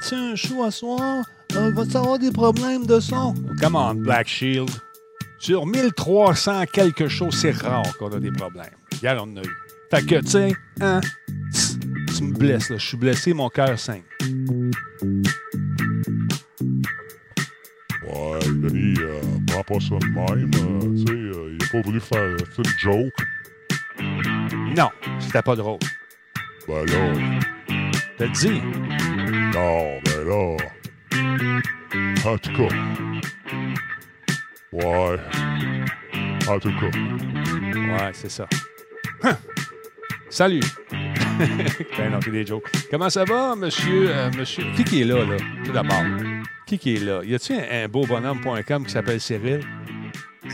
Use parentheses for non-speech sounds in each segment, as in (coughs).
fais-tu un show à soir? Euh, vas-tu avoir des problèmes de son? Come on, Black Shield. Sur 1300 quelque chose, c'est rare qu'on a des problèmes. Hier, on en a eu. Fait que, tu sais, hein, tu me blesses, là. Je suis blessé, mon cœur saigne. Ouais, Denis, euh, prends pas ça de même. euh, tu sais, euh, il a pas voulu faire une joke. Non, c'était pas drôle. Ben là, T'as dit? non, ben là. En tout cas. Ouais. En tout cas. Ouais, c'est ça. Hein. Salut. (laughs) ben non, c'est des jokes. Comment ça va, monsieur, euh, monsieur? Qui qui est là, là, tout d'abord? Qui qui est là? Y a-tu un, un beau bonhomme.com qui s'appelle Cyril?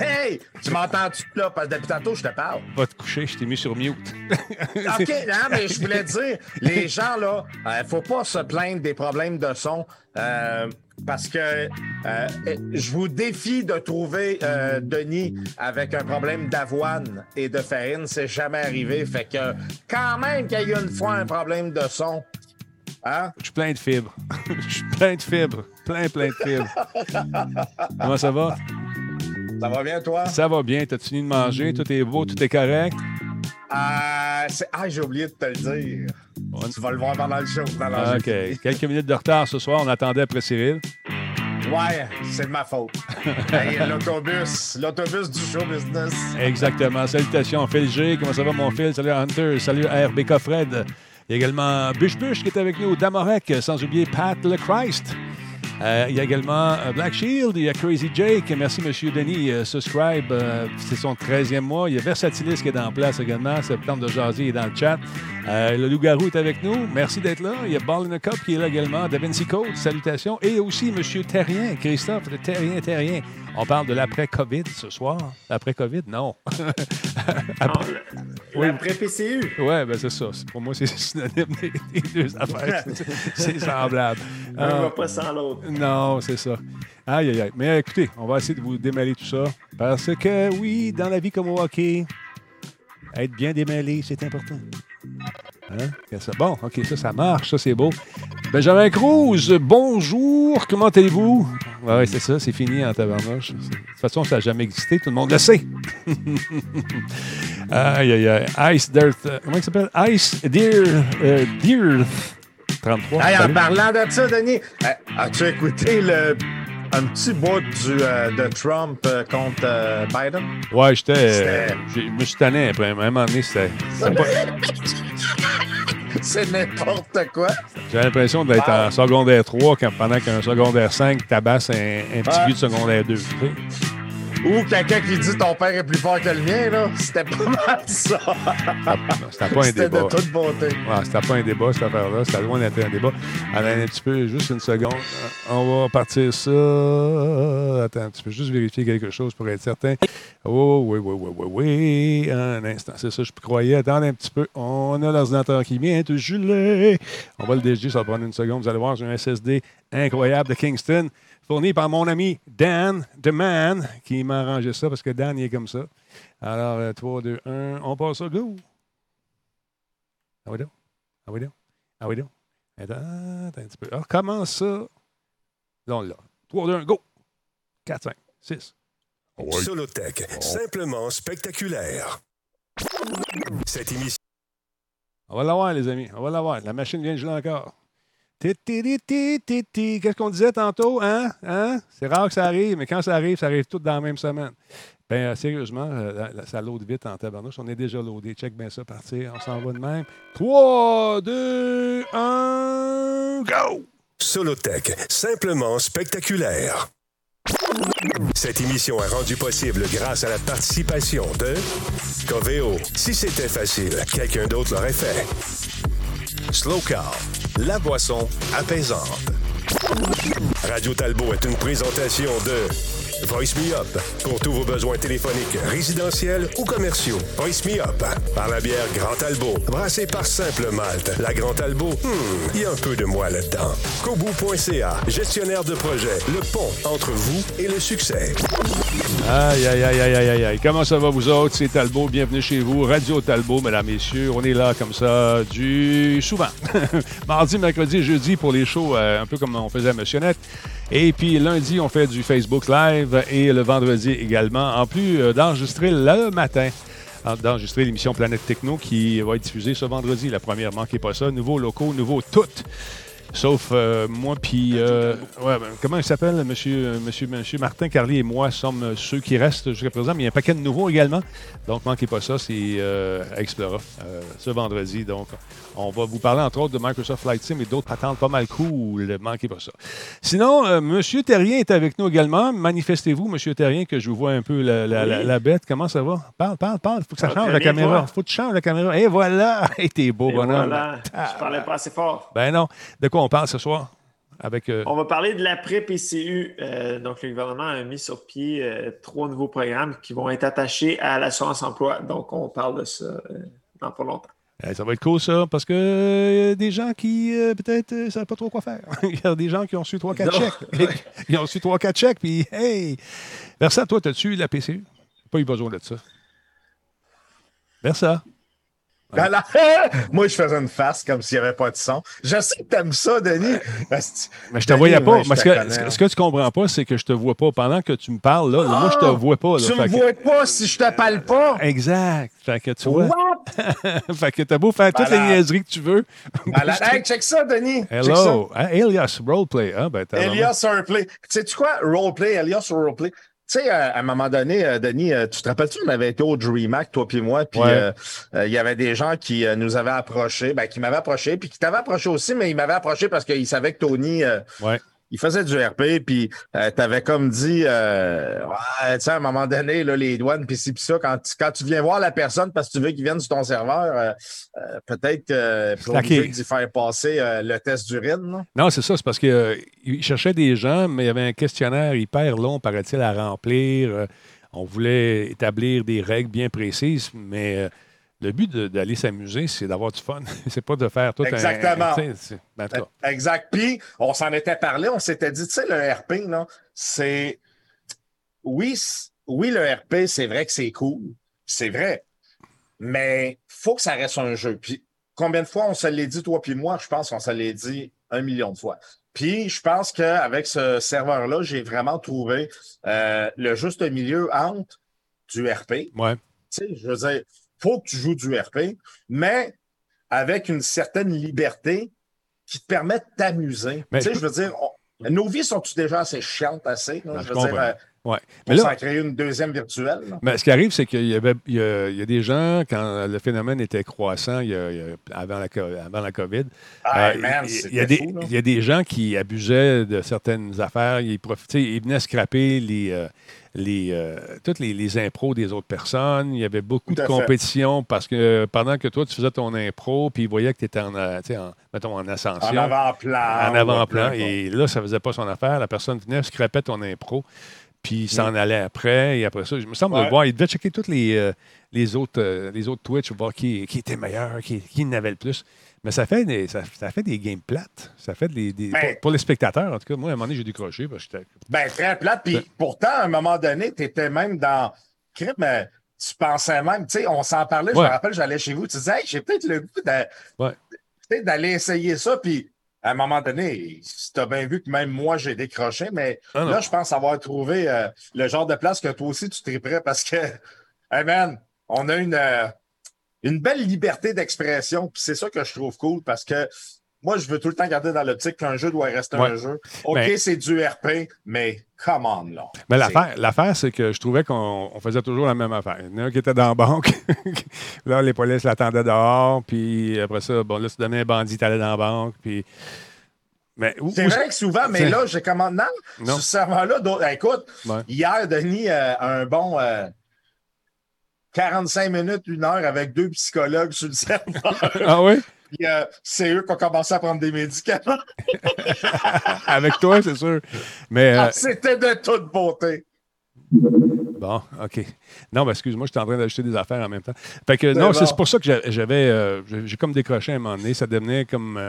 Hey! Tu m'entends-tu là? Parce que depuis tantôt, je te parle. Va te coucher, je t'ai mis sur mute. (laughs) OK, non, mais je voulais dire, les gens, là, euh, faut pas se plaindre des problèmes de son. euh, parce que euh, je vous défie de trouver euh, Denis avec un problème d'avoine et de farine. C'est jamais arrivé. Fait que quand même qu'il y a eu une fois un problème de son. Hein? Je suis plein de fibres. (laughs) Je suis plein de fibres. Plein, plein de fibres. Comment ça va? Ça va bien, toi? Ça va bien. T'as fini de manger? Tout est beau? Tout est correct? Euh, c'est- ah, j'ai oublié de te le dire. On- Tu vas le voir pendant le show. dans la- Ah, OK. Quelques minutes de retard ce soir. On attendait après Cyril. Ouais, c'est de ma faute. (laughs) Hey, l'autobus, l'autobus du show business. Exactement. Salutations, Phil G. Comment ça va, mon Phil? Salut, Hunter. Salut, RBK Fred. Il y a également Bush Bush qui est avec nous, Damorek, sans oublier Pat le Christ. Euh, il y a également euh, Black Shield, il y a Crazy Jake. Merci, Monsieur Denis. euh, subscribe, c'est son 13e mois. Il y a Versatilis qui est en place également. Septembre de Jazy est dans le chat. Le loup-garou est avec nous. Merci d'être là. Il y a Ball in a Cup qui est là également. Da Vinci Code, salutations. Et aussi Monsieur Terrien, Christophe de Terrien, Terrien. On parle de l'après-COVID ce soir. L'après-COVID, non. (laughs) Après- Oui. Après PCU. Ouais, ben c'est ça. Pour moi, c'est (laughs) synonyme des, des deux affaires. (laughs) C'est- semblable. Un Ah, va pas sans l'autre. non, c'est ça. Aïe, aïe, aïe. Mais écoutez, on va essayer de vous démêler tout ça. Parce que, oui, dans la vie comme au hockey, être bien démêlé, c'est important. Hein? Bon, OK, ça, ça marche. Ça, c'est beau. Benjamin Cruz, bonjour. Comment allez-vous? Ouais, c'est ça, c'est fini en tabarnouche. De toute façon, ça n'a jamais existé. Tout le monde le sait. (laughs) aïe, aïe, aïe. Ice Dirt. euh, comment il s'appelle? Ice Deer. euh, Deer 33. Hey, en parlant de ça, Denis, euh, as-tu écouté le, un petit bout du, euh, de Trump euh, contre euh, Biden? Ouais, j'étais. j'ai- Je me suis tanné après. À un moment donné, c'était. (laughs) C'est n'importe quoi. J'avais l'impression d'être en secondaire 3 quand, pendant qu'un secondaire 5 tabasse un, un petit vieux de secondaire 2. tu sais. Ou quelqu'un qui dit ton père est plus fort que le mien, là. C'était pas mal ça. C'était pas un C'était débat. de toute beauté. Ouais, c'était pas un débat, cette affaire-là. C'était loin d'être un débat. Attends un petit peu, juste une seconde. On va partir ça. Attends un petit peu, juste vérifier quelque chose pour être certain. Oh, oui, oui, oui, oui, oui. Un instant, c'est ça, je croyais. Attendez un petit peu. On a l'ordinateur qui vient de geler. On va le DG, ça va prendre une seconde. Vous allez voir, j'ai un SSD incroyable de Kingston, fourni par mon ami Dan, The Man, qui m'a arrangé ça parce que Dan, il est comme ça. Alors, euh, 3, 2, 1, on passe ça, go! Ah oui, donc. Ah oui, donc. Ah oui, donc. Attends, attends un petit peu. Alors, comment ça? Là, on l'a. 3, 2, 1, go! 4, 5, 6. Ah ouais. Solotech, simplement spectaculaire. Cette émission. On va l'avoir, les amis. On va l'avoir. La machine vient de geler encore. Qu'est-ce qu'on disait tantôt? Hein? Hein? C'est rare que ça arrive, mais quand ça arrive, ça arrive tout dans la même semaine. Ben, euh, sérieusement, euh, ça load vite en tabarnouche. On est déjà loadé. Check bien ça, partir. On s'en va de même. 3, 2, 1, go! Solotech, simplement spectaculaire. Cette émission est rendue possible grâce à la participation de Coveo. Si c'était facile, quelqu'un d'autre l'aurait fait. Slow Car, la boisson apaisante. Radio Talbot est une présentation de Voice Me Up. Pour tous vos besoins téléphoniques, résidentiels ou commerciaux. Voice Me Up. Par la bière Grand Albo. Brassée par Simple Malte. La Grand Albo, hmm, il y a un peu de moi là-dedans. Kobu.ca. Gestionnaire de projet. Le pont entre vous et le succès. Aïe, aïe, aïe, aïe, aïe, aïe. Comment ça va, vous autres? C'est Talbot. Bienvenue chez vous. Radio Talbot, mesdames, messieurs. On est là comme ça du souvent. (laughs) Mardi, mercredi, jeudi pour les shows, euh, un peu comme on faisait à Missionnette. Et puis lundi, on fait du Facebook Live et le vendredi également, en plus euh, d'enregistrer le matin d'enregistrer l'émission Planète Techno qui va être diffusée ce vendredi. La première, manquez pas ça. Nouveaux locaux, nouveaux toutes. Sauf euh, moi, puis. Euh, ouais, ben, comment il s'appelle, monsieur, monsieur, monsieur Martin Carly et moi sommes ceux qui restent jusqu'à présent, mais il y a un paquet de nouveaux également. Donc, manquez pas ça, c'est euh, à Explora ce vendredi. Donc, on va vous parler entre autres de Microsoft Flight Sim et d'autres patentes pas mal cool. Manquez pas ça. Sinon, monsieur Terrien est avec nous également. Manifestez-vous, monsieur Terrien, que je vous vois un peu la, la, la, bête. Comment ça va? Parle, parle, parle. Faut que ça, change la caméra. Faut que tu changes la caméra. Et voilà! (laughs) Et t'es beau, bonhomme. Voilà. Je parlais pas assez fort. Ben non. De quoi on parle ce soir? Avec, euh, On va parler de l'après-PCU. Euh, donc, le gouvernement a mis sur pied euh, trois nouveaux programmes qui vont être attachés à l'assurance emploi. Donc, on parle de ça dans pas longtemps. Eh, ça va être cool, ça, parce que y a des gens qui, peut-être, ne savent pas trop quoi faire. (laughs) Il y a des gens qui ont su 3-4 chèques. (laughs) (laughs) Ils ont su 3-4 chèques, puis, hey! Versa, toi, as-tu la PCU? Pas eu besoin de ça. Versa. (laughs) Moi, je faisais une face comme s'il n'y avait pas de son. Je sais que tu aimes ça, Denis. Mais je te voyais pas. Parce que, ce que tu comprends pas, c'est que je te vois pas. Pendant que tu me parles, là, moi, je te ah! vois pas. tu me vois pas si je te parle pas. Exact. Fait que tu vois. (laughs) fait que t'as beau faire toutes les niaiseries que tu veux. hey, check ça, Denis. Hello. Hein, Elias Roleplay. Hein? Ben, Elias Roleplay. Tu sais-tu quoi? Roleplay, Elias Roleplay. Tu sais, à un moment donné, euh, Denis, euh, tu te rappelles-tu, on avait été au DreamHack, toi puis moi, puis euh, il y avait des gens qui nous avaient approchés, ben, qui m'avaient approché, puis qui t'avaient approché aussi, mais ils m'avaient approché parce qu'ils savaient que Tony, ouais il faisait du RP, puis euh, tu avais comme dit, euh, ouais, à un moment donné, là, les douanes, puis ci, puis ça, quand, quand tu viens voir la personne parce que tu veux qu'il vienne sur ton serveur, euh, euh peut-être pour d'y faire passer le test d'urine. Non, non c'est ça, c'est parce qu'il cherchait des gens, mais il y avait un questionnaire hyper long, paraît-il, à remplir. on voulait établir des règles bien précises, mais le but d'aller s'amuser, c'est d'avoir du fun. (laughs) c'est pas de faire tout Exactement. un. Exactement. Ben, exact. Puis, on s'en était parlé, on s'était dit, tu sais, le RP, non, c'est. Oui, oui, le RP, c'est vrai que c'est cool. C'est vrai. Mais faut que ça reste un jeu. Puis, combien de fois on se l'est dit, toi puis moi? Je pense qu'on se l'est dit un million de fois. Puis, je pense qu'avec ce serveur-là, j'ai vraiment trouvé euh, le juste milieu entre du RP. Ouais. Tu sais, je veux dire faut que tu joues du RP, mais avec une certaine liberté qui te permet de t'amuser. Tu sais, je veux dire, nos vies sont-tu déjà assez chiantes, assez? Ben, je veux dire, euh, Ouais. Mais là, ça créé une deuxième virtuelle. Mais ce qui arrive, c'est qu'il y avait il y, a, des gens, quand le phénomène était croissant il y a, avant, la, avant la COVID, ah, euh, il, y a des, il y a des gens qui abusaient de certaines affaires. Ils, profitaient, ils venaient scraper les, euh, les, euh, toutes les, les, impros des autres personnes. Il y avait beaucoup de compétition parce que pendant que toi, tu faisais ton impro, puis ils voyaient que tu étais en, en, mettons, en ascension. En avant-plan. En avant-plan. Et là, ça faisait pas son affaire. La personne venait, scrapait ton impro puis il s'en allait après. Et après ça, je me semble de voir, il devait checker tous les, euh, les, autres, euh, les autres Twitch pour voir qui, qui était meilleur, qui, qui n'avait le plus. Mais ça fait des, ça, fait des games plates. Ça fait des, ben pour, les spectateurs, en tout cas. Moi, à un moment donné, j'ai décroché. Parce que ben, très plate. Puis pourtant, à un moment donné, tu étais même dans. Mais tu pensais même, tu sais, on s'en parlait, je me rappelle, j'allais chez vous, tu disais, hey, j'ai peut-être le goût d'aller essayer ça. Puis à un moment donné, tu as bien vu que même moi, j'ai décroché, mais ah là, je pense avoir trouvé euh, le genre de place que toi aussi, tu triperais parce que, (laughs) hey man, on a une, euh, une belle liberté d'expression. Puis c'est ça que je trouve cool parce que moi, je veux tout le temps garder dans l'optique qu'un jeu doit rester un jeu. OK, c'est du RP, mais come on, là. Mais l'affaire, c'est que je trouvais qu'on faisait toujours la même affaire. Il y en a un qui était dans la banque. (laughs) là, les polices l'attendaient dehors. Puis après ça, bon, là, tu donnais un bandit, t'allais dans la banque. Puis. c'est vrai que souvent, mais là, j'ai commandé. Non, non. ce serveur-là, écoute, hier, Denis, euh, un bon 45 euh, minutes, une heure avec deux psychologues sur le serveur. ah oui? Euh, c'est eux qui ont commencé à prendre des médicaments. (laughs) Avec toi, c'est sûr. Mais, ah, C'était de toute beauté. Bon, OK. Non, ben, excuse-moi, j'étais en train d'ajouter des affaires en même temps. Fait que, non, bon. c'est pour ça que j'a- j'avais. euh, j'ai j'ai comme décroché à un moment donné. Ça devenait comme.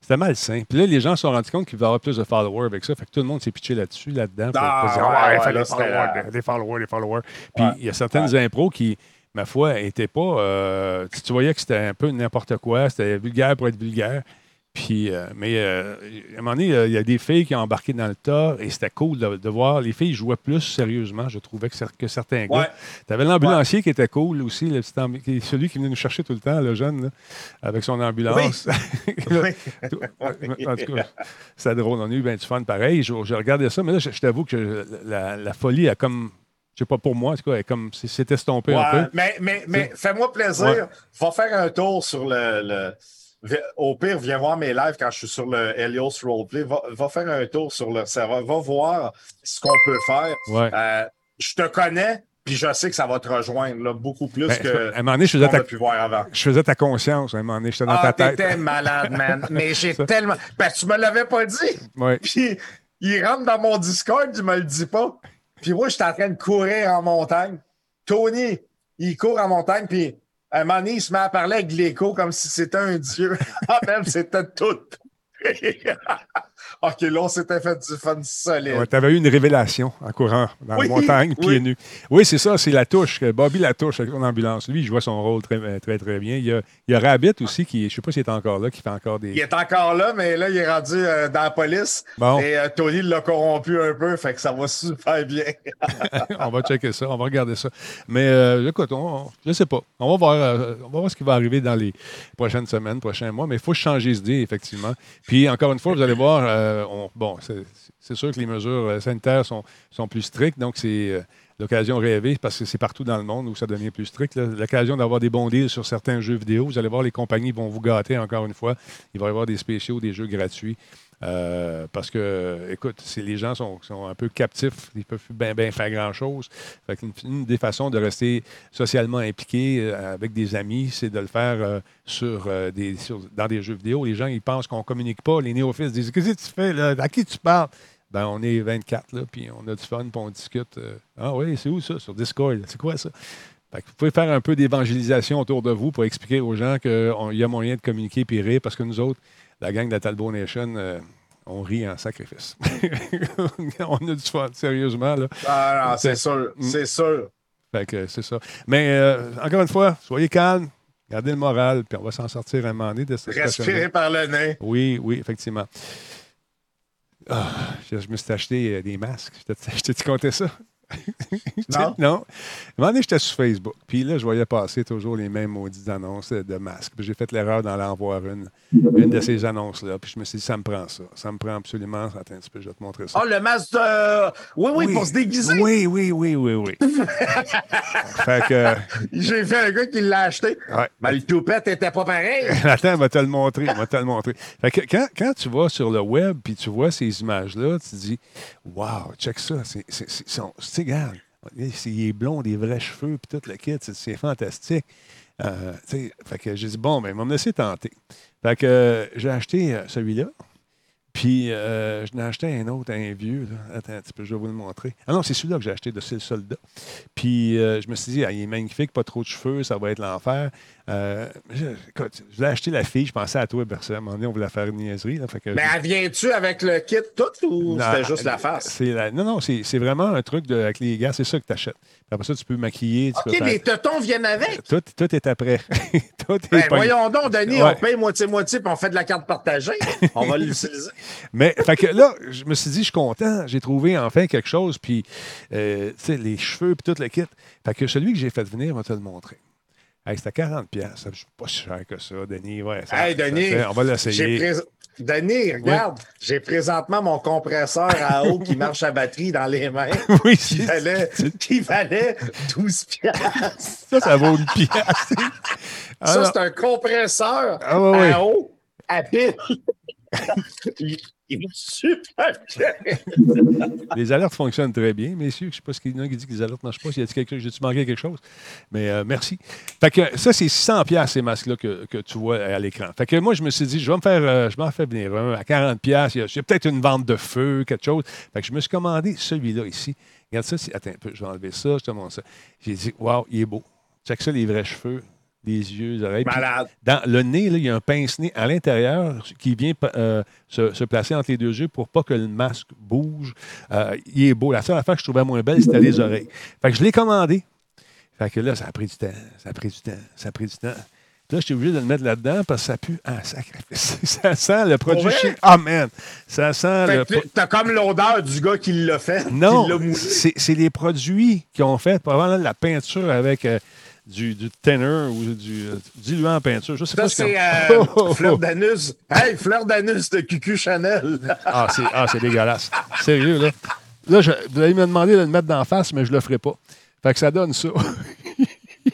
C'était malsain. Puis là, les gens se sont rendus compte qu'il va y avoir plus de followers avec ça. Fait que tout le monde s'est pitché là-dessus, là-dedans. pour- Ah, pour dire, ouais, followers, followers. Puis il y a certaines impros qui, ma foi, n'étaient pas. euh, tu voyais que c'était un peu n'importe quoi. C'était vulgaire pour être vulgaire. Puis, euh, mais euh, à un moment donné, euh, il y a des filles qui ont embarqué dans le tas et c'était cool de, de voir. Les filles jouaient plus sérieusement, je trouvais, que, cer- que certains gars. Ouais. Tu avais l'ambulancier qui était cool aussi, le petit celui qui venait nous chercher tout le temps, le jeune, là, avec son ambulance. Oui. (laughs) en tout cas, c'est drôle. On a eu bien du fun pareil. Je, je regardais ça, mais là, je, je t'avoue que la, la folie a comme. Je sais pas pour moi, en tout cas, comme. c'est- C'est estompé un peu. mais mais, mais fais-moi plaisir. Va faire un tour sur le, Au pire, viens voir mes lives quand je suis sur le Helios Roleplay. Va, va faire un tour sur le serveur. Va voir ce qu'on peut faire. Ouais. Euh, je te connais, puis je sais que ça va te rejoindre là, beaucoup plus Ben, que à un moment donné, je faisais, ta, pu voir avant. je faisais ta conscience. À un moment donné, j'étais dans Ah, ta tête. t'étais (laughs) malade, man. Mais j'ai tellement. Ben, tu me l'avais pas dit. Ouais. Puis il rentre dans mon Discord, tu me le dis pas. Puis moi, j'étais en train de courir en montagne. Tony, il court en montagne, puis à un moment donné, il à avec l'écho comme si c'était un dieu. (laughs) Ah, même, c'était tout. (laughs) OK, là, on s'était fait du fun solide. Ouais, tu avais eu une révélation en courant dans Oui, la montagne, oui. pieds nus. Oui, c'est ça, c'est la touche. Bobby la touche avec son ambulance. Lui, il jouait son rôle très, très, très bien. Il y a, il y a Rabbit aussi, qui, je ne sais pas s'il est encore là, qui fait encore des. Il est encore là, mais là, il est rendu euh, dans la police. Bon. Et euh, Tony l'a corrompu un peu, fait que ça va super bien. (laughs) on va checker ça, on va regarder ça. Mais euh, écoute, on, on- je sais pas. On va, voir, euh, on va voir ce qui va arriver dans les prochaines semaines, prochains mois, mais il faut changer d'idée, effectivement. Puis encore une fois, vous allez voir, euh, on- bon, c'est sûr que les mesures euh, sanitaires sont, sont plus strictes, donc c'est euh, l'occasion rêvée parce que c'est partout dans le monde où ça devient plus strict. L'occasion d'avoir des bons deals sur certains jeux vidéo. Vous allez voir, les compagnies vont vous gâter encore une fois. Il va y avoir des spéciaux, des jeux gratuits. Euh, parce que, écoute, c'est- les gens sont, un peu captifs, ils peuvent plus bien ben faire grand-chose. Qu'une- une des façons de rester socialement impliqué euh, avec des amis, c'est de le faire euh, sur, des, sur- dans des jeux vidéo. Les gens, ils pensent qu'on ne communique pas. Les néophytes disent Qu'est-ce que tu fais là? À qui tu parles? Ben, On est 24, là, puis on a du fun, puis on discute. ah oui, c'est où ça? Sur Discord. C'est quoi ça? Fait que vous pouvez faire un peu d'évangélisation autour de vous pour expliquer aux gens qu'il y a moyen de communiquer et rire parce que nous autres, la gang de la Talbot Nation, euh, on rit en sacrifice. (laughs) on a du fun, sérieusement. Là. Ah, c'est sûr, Mm. c'est sûr. Fait que c'est ça. Mais euh, encore une fois, soyez calmes, gardez le moral, puis on va s'en sortir un moment donné de cette. Respirer par le nez. Oui, oui, effectivement. Ah, je, je me suis acheté euh, des masques. Je t'ai- (laughs) je t'ai compté ça? (laughs) Non? non. À un moment j'étais sur Facebook. Puis là, je voyais passer toujours les mêmes maudites annonces de masques. Puis j'ai fait l'erreur d'en avoir une, une de ces annonces-là. Puis je me suis dit, ça me prend ça. Ça me prend absolument. Attends un petit peu, je vais te montrer ça. Oh, le masque de. Oui, oui, pour se déguiser. Oui, oui, oui, oui, oui. (laughs) fait que. J'ai vu un gars qui l'a acheté. Ouais. Mais le toupette était pas pareil. (laughs) Attends, on va te le montrer. On va te le montrer. Fait que quand, quand tu vas sur le web puis tu vois ces images-là, tu te dis Wow, check ça. C'est, regarde, il est blond, des vrais cheveux, puis tout le kit, c'est, fantastique. Euh, fait que j'ai dit Bon, ben, on va me laisser tenter. Fait que euh, j'ai acheté euh, celui-là. Puis, euh, je n'ai acheté un autre, un vieux. là. Attends un petit peu, je vais vous le montrer. Ah non, c'est celui-là que j'ai acheté de C'est le soldat. Puis, euh, je me suis dit, ah, il est magnifique, pas trop de cheveux, ça va être l'enfer. Euh, je, écoute, je voulais acheter la fille, je pensais à toi, personne. À un moment donné, on voulait faire une niaiserie. Là, fait que Mais elle vient-tu avec le kit tout ou c'était juste la face? la- non, non, c'est c'est vraiment un truc de, avec les gars, c'est ça que tu achètes. Après ça, tu peux maquiller. Tu OK, peux les tétons viennent avec. tout, tout est après. (laughs) tout est Ben, voyons donc, Denis, Ouais. on paye moitié-moitié puis on fait de la carte partagée. (laughs) On va l'utiliser. Mais fait que là, je me suis dit, je suis content. J'ai trouvé enfin quelque chose. Puis, euh, tu sais, les cheveux, puis tout le kit. Fait que celui que j'ai fait venir, on va te le montrer. Hey, c'était 40$. piastres. C'est pas si cher que ça, Denis. Ouais, ça- Hey, ça Denis, fait- on va l'essayer. Denis, regarde, j'ai présentement mon compresseur à eau qui marche à batterie dans les mains (laughs) Oui, qui valait, qui valait 12 piastres. ça, ça vaut une pièce. Ah, Ça, c'est un compresseur Ah, ouais. à eau à pile. Il, va super bien. (laughs) Les alertes fonctionnent très bien, messieurs. Je ne sais pas ce qu'il y en a qui dit que les alertes ne marchent pas. S'il y a j'ai-tu manqué quelque chose? Mais euh, merci. Fait que ça, c'est 600 pièces ces masques-là que, que tu vois à l'écran. Fait que moi, je me suis dit, je vais me faire, euh, je m'en fais venir à 40 pièces. Il y a, peut-être une vente de feu, quelque chose. Fait que je me suis commandé celui-là ici. Regarde ça. Attends un peu, je vais enlever ça. Je te montre ça. J'ai dit, waouh, il est beau. Check ça, les vrais cheveux, les yeux, les oreilles. Malade. dans le nez, là, il y a un pince-nez à l'intérieur qui vient euh, se, se placer entre les deux yeux pour pas que le masque bouge. Euh, il est beau. La seule affaire que je trouvais moins belle, c'était les oreilles. Fait que je l'ai commandé. Fait que là, ça a pris du temps, ça a pris du temps, ça a pris du temps. Là, j'étais obligé de le mettre là-dedans parce que ça pue. Ah, sacrifice. (laughs) Ça sent le produit chimique. Ah, man! Ça sent Fait le. que T'as comme l'odeur du gars qui l'a fait. Non, c'est les produits qui ont fait probablement la peinture avec euh, du, du thinner ou du euh, diluant en peinture. Je sais Ça, pas ce c'est euh, Oh, oh, oh. fleur d'anus. Hey, fleur d'anus de Cucu Chanel. Ah, c'est ah, c'est dégueulasse. Sérieux, là. Là, je- vous allez me demander de le mettre d'en face, mais je le ferai pas. Fait que ça donne ça. (laughs)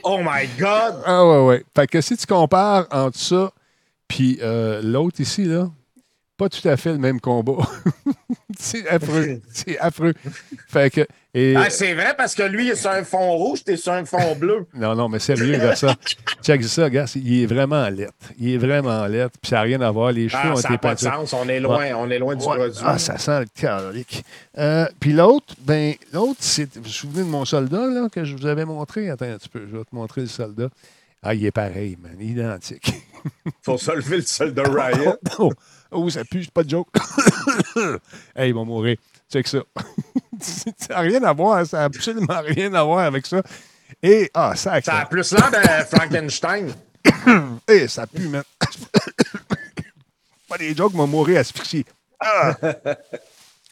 Oh my God! ah ouais, ouais. Fait que si tu compares entre ça puis euh, l'autre ici, là, pas tout à fait le même combat. (laughs) c'est affreux. (laughs) C'est affreux. Fait que. Et, Ah, c'est vrai parce que lui, il est sur un fond rouge, t'es sur un fond bleu. (laughs) non, non, mais sérieux, ça. Check ça, gars. Il est vraiment lettre. Il est vraiment lettre. Puis ça n'a rien à voir. Les cheveux Ah, ont ça été n'a pas de sens. On est loin, on est loin du Ouais. produit. Ah, ça sent le calorique. Euh, Puis l'autre, ben, l'autre, c'est. Vous vous souvenez de mon soldat, là, que je vous avais montré? Attends un petit peu, je vais te montrer le soldat. Ah, il est pareil, man. Identique. Faut se lever le sol de Riot. Oh, ça pue, c'est pas de joke. (coughs) hey, il va mourir. Check ça. (laughs) ça n'a rien à voir, ça n'a absolument rien à voir avec ça. Et, ah, ça, Ça a plus l'air de Frankenstein. (coughs) Et ça pue, man. (coughs) pas des jokes, m'a mourir asphyxié. Ah!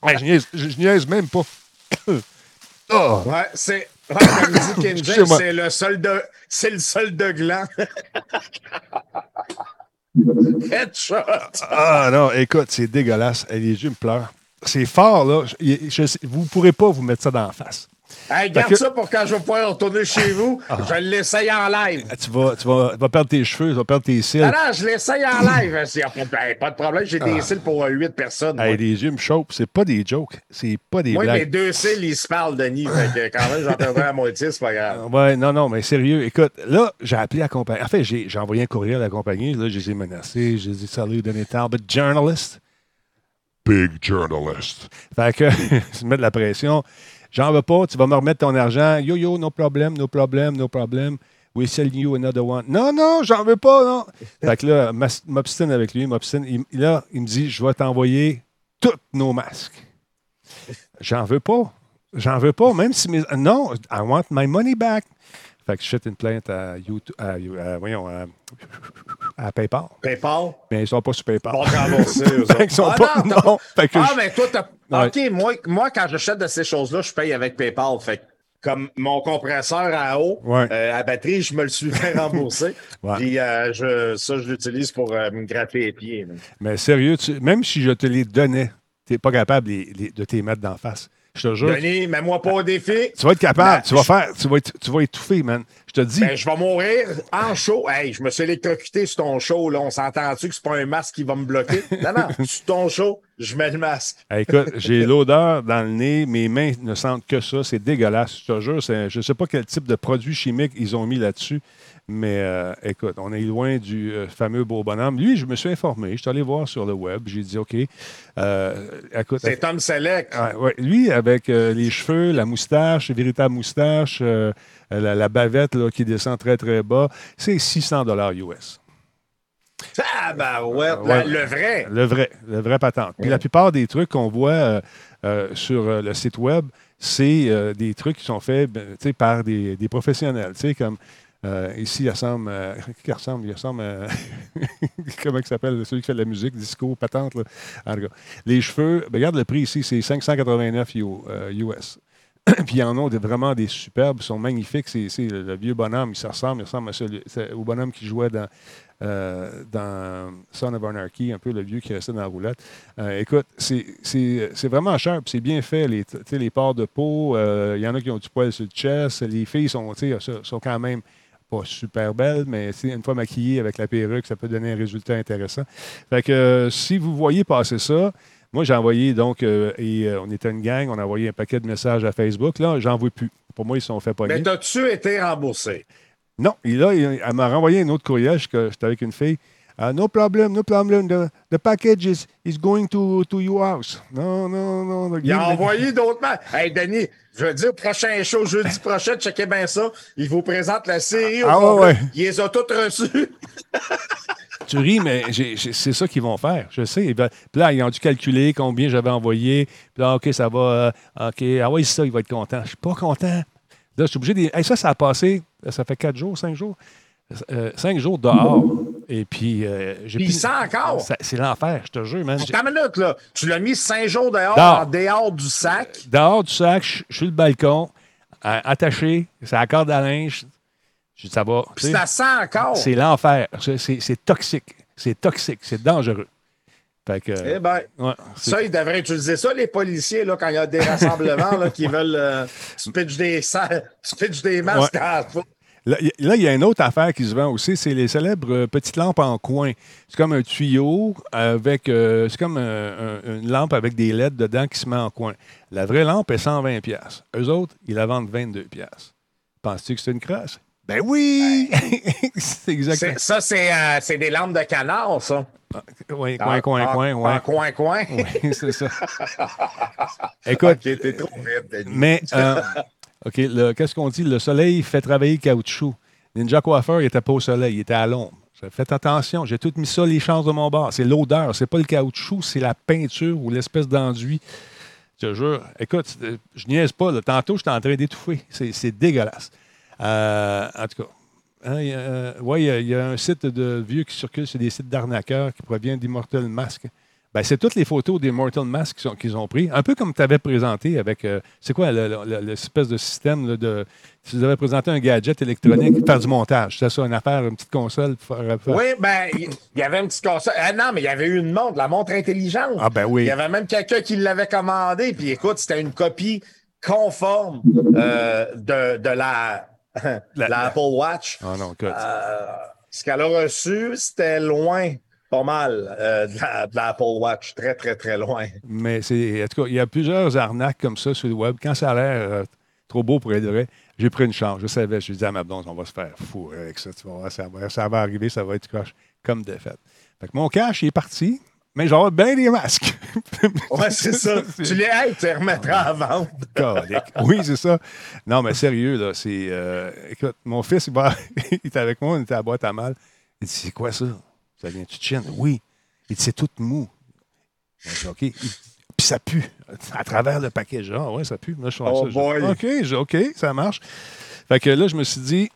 Hey, je, niaise, je- je niaise même pas. Ah! Ouais, c'est. Ouais, comme dit Ken James, Excusez-moi. c'est le sol de. C'est le sol de gland. (laughs) Headshot. Ah non, écoute, c'est dégueulasse. Les yeux me pleurent. C'est fort, là. Vous ne pourrez pas vous mettre ça dans la face. Hey, garde que- ça pour quand je vais pouvoir retourner chez vous. Je l'essaye en live. Ah, Tu vas, tu, vas, tu vas perdre tes cheveux, tu vas perdre tes cils. Ah non, je l'essaye en live. A pas, hey, pas de problème, j'ai des cils pour 8 personnes. Hey, moi. les yeux me chauffent. C'est pas des jokes. C'est pas des Moi, mes blagues. deux cils, ils se parlent, Denis. Fait que quand même, j'en perdrai à moitié, c'est pas grave. Ouais, non, non, mais sérieux. Écoute, là, j'ai appelé la compagnie. En fait, j'ai j'ai envoyé un courriel à la compagnie. Là, je les ai menacés. Je les ai dit Salut, Denis Talbot, journalist. Big journalist. Fait que, (laughs) se mettre de la pression. J'en veux pas, tu vas me remettre ton argent. Yo, yo, no problem, no problem, no problem. We sell you another one. Non, non, j'en veux pas, non. (laughs) Fait que là, m'obstine avec lui, m'obstine. Il- Là, il me dit, je vais t'envoyer tous nos masques. J'en veux pas. J'en veux pas, même si mes... Non, I want my money back. Fait que je fais une plainte à YouTube, à, à- voyons, à, à PayPal. PayPal, Mais ils sont pas sur PayPal. bon qu'ils (laughs) sont autres. pas... Ah, non, non. Fait que Ah, je- mais toi, t'as. Ouais. OK, moi, moi, quand j'achète de ces choses-là, je paye avec PayPal. Fait que comme mon compresseur à eau, Ouais. euh, à batterie, je me le suis fait rembourser. (laughs) Ouais. Puis euh, je, ça, je l'utilise pour euh, me gratter les pieds. là. Mais sérieux, tu- même si je te les donnais, tu n'es pas capable les- les- de te les mettre d'en face. Je te jure. Denis, mets-moi pas au défi. Tu vas être capable. Ben, tu vas faire. Tu vas, être- tu vas étouffer, man. Je te dis. Ben, je vais mourir en show. Hey, je me suis électrocuté sur ton show. Là. On s'entend-tu que c'est pas un masque qui va me bloquer? (laughs) Non, non. sur ton show, je mets le masque. Hey, écoute, j'ai l'odeur dans le nez. Mes mains ne sentent que ça. C'est dégueulasse. Je te jure. Je ne sais pas quel type de produit chimique ils ont mis là-dessus. Mais euh, écoute, on est loin du euh, fameux beau bonhomme. Lui, je me suis informé. Je suis allé voir sur le web. J'ai dit, OK. euh, écoute, C'est Tom Selleck. Ah, ouais. Lui, avec euh, les cheveux, la moustache, véritable moustache, la, la bavette là, qui descend très, très bas, c'est 600 dollars US. Ah, ben ouais, Ouais. le vrai. Le vrai, le vrai patente. Puis la plupart des trucs qu'on voit sur le site web, c'est des trucs qui sont faits ben, par des, des professionnels. Tu sais, comme euh, ici, il ressemble. euh, qui ressemble Il ressemble. euh, (laughs) comment il s'appelle Celui qui fait de la musique, disco, patente. Là. En les cheveux, ben, regarde le prix ici, c'est 589 U- euh, US. (coughs) Puis ils en ont des- vraiment des superbes, ils sont magnifiques. C'est, le, vieux bonhomme, il se ressemble, il ressemble à au bonhomme qui jouait dans, Son of Anarchy, un peu le vieux qui restait dans la roulette. Écoute, c'est, vraiment cher, c'est bien fait. Les, les pores de peau, il y en a qui ont du poil sur le chest. Les filles sont- sont quand même pas super belles, mais une fois maquillées avec la perruque, ça peut donner un résultat intéressant. Fait que euh, si vous voyez passer ça, Moi, j'ai envoyé, donc, euh, et euh, on était une gang, on a envoyé un paquet de messages à Facebook. Là, j'en veux plus. Pour moi, ils se sont fait Mais pogner. t'as-tu été remboursé? Non, et là, il- elle m'a renvoyé un autre courriel. J'étais avec une fille. Ah, no problem, no problem. The, the package is, is going to, to your house. Non, non, non. Il a envoyé d'autres mains. Hey, Denis, je veux dire, prochain show, jeudi prochain, checkez bien ça. Il vous présente la série. au Ah, ouais. Il les a toutes reçues. (laughs) Tu ris, mais c'est ça qu'ils vont faire. Je sais. Puis là, ils ont dû calculer combien j'avais envoyé. Puis là, OK, ça va. euh, OK, ah oui, c'est ça, il va être content. Je suis pas content. Là, je suis obligé de. Hey, ça, ça a passé. Ça fait quatre jours, cinq jours. Euh, cinq jours dehors. Et puis, euh, j'ai Puis sent encore. Ça- C'est l'enfer, je te jure, man. Attends une minute, là. Tu l'as mis cinq jours dehors, Dehors. en dehors du sac? Dehors du sac, je suis sur le balcon, euh, attaché, c'est la corde à linge. Je ça va. Puis ça sent encore. C'est l'enfer. C'est- C'est c'est toxique. C'est toxique. C'est dangereux. Fait que. Eh ben, ouais, ça, ils devraient utiliser ça, les policiers, là, quand il y a des rassemblements là, qui (laughs) veulent euh, se pitch des, sa- se pitch des masques Ouais. à la. Là, il y- a une autre affaire qui se vend aussi, c'est les célèbres euh, petites lampes en coin. C'est comme un tuyau avec. euh, c'est comme un- un- une lampe avec des LED dedans qui se met en coin. La vraie lampe est 120$. piastres. Eux autres, ils la vendent 22$. piastres. Penses-tu que c'est une crasse? Ben oui! (laughs) c'est exactement. Ça, c'est euh, des lampes de canard, ça. Oui, coin, coin, Ah, coin, ah, ouais. Coin, coin. Oui, c'est ça. (laughs) Écoute, Ok, t'es trop vite, Denis. mais, euh, OK, qu'est-ce qu'on dit? Le soleil fait travailler le caoutchouc. Ninja Coiffeur, il était pas au soleil, il était à l'ombre. Faites attention, j'ai tout mis ça les chances de mon bord. C'est l'odeur, c'est pas le caoutchouc, c'est la peinture ou l'espèce d'enduit. Je te jure. Écoute, euh, je niaise pas. là. Tantôt, j'étais en train d'étouffer. C'est dégueulasse. Euh, en tout cas, hein, il y a, euh, ouais, y y, a un site de vieux qui circule, c'est des sites d'arnaqueurs qui proviennent d'Immortal Mask. Ben, c'est toutes les photos d'Immortal Mask qu'ils ont, qu'ils ont pris. Un peu comme tu avais présenté avec. euh, c'est quoi le- le- le- l'espèce de système là, de. Tu nous avais présenté un gadget électronique pour faire du montage. C'est ça, une affaire, une petite console pour faire. Oui, ben, il y avait une petite console. Ah non, mais il y avait eu une montre, la montre intelligente. Ah, ben oui. Il y avait même quelqu'un qui l'avait commandé. Puis écoute, c'était une copie conforme euh, de, de la, La- la Apple Watch. Ah non, écoute. Euh, ce qu'elle a reçu, c'était loin, pas mal, euh, de, la, de la Apple Watch. Très, très, très loin. Mais c'est. En tout cas, il y a plusieurs arnaques comme ça sur le web. Quand ça a l'air euh, trop beau pour être vrai, j'ai pris une chance. Je savais, je disais à ma blonde, on va se faire fou avec ça. Tu voir, ça, va, ça va arriver, ça va être croche comme défaite. Fait que mon cash il est parti, mais j'aurai bien des masques. (laughs) Ouais, c'est ça. (laughs) tu les, hey, tu les remettras à vendre. (laughs) Calique. Oui, c'est ça. Non, mais sérieux, là, c'est. euh, écoute, mon fils, il, va- il était avec moi, on était à la boîte à mal. Il dit C'est quoi ça? Ça vient-tu de Chine Oui. Il dit C'est tout mou. Moi, je dis, OK. Il Puis ça pue à travers le paquet. Genre, ouais, ça pue. Là, je fais Oh ça. OK, je OK, ça marche. Fait que là, je me suis dit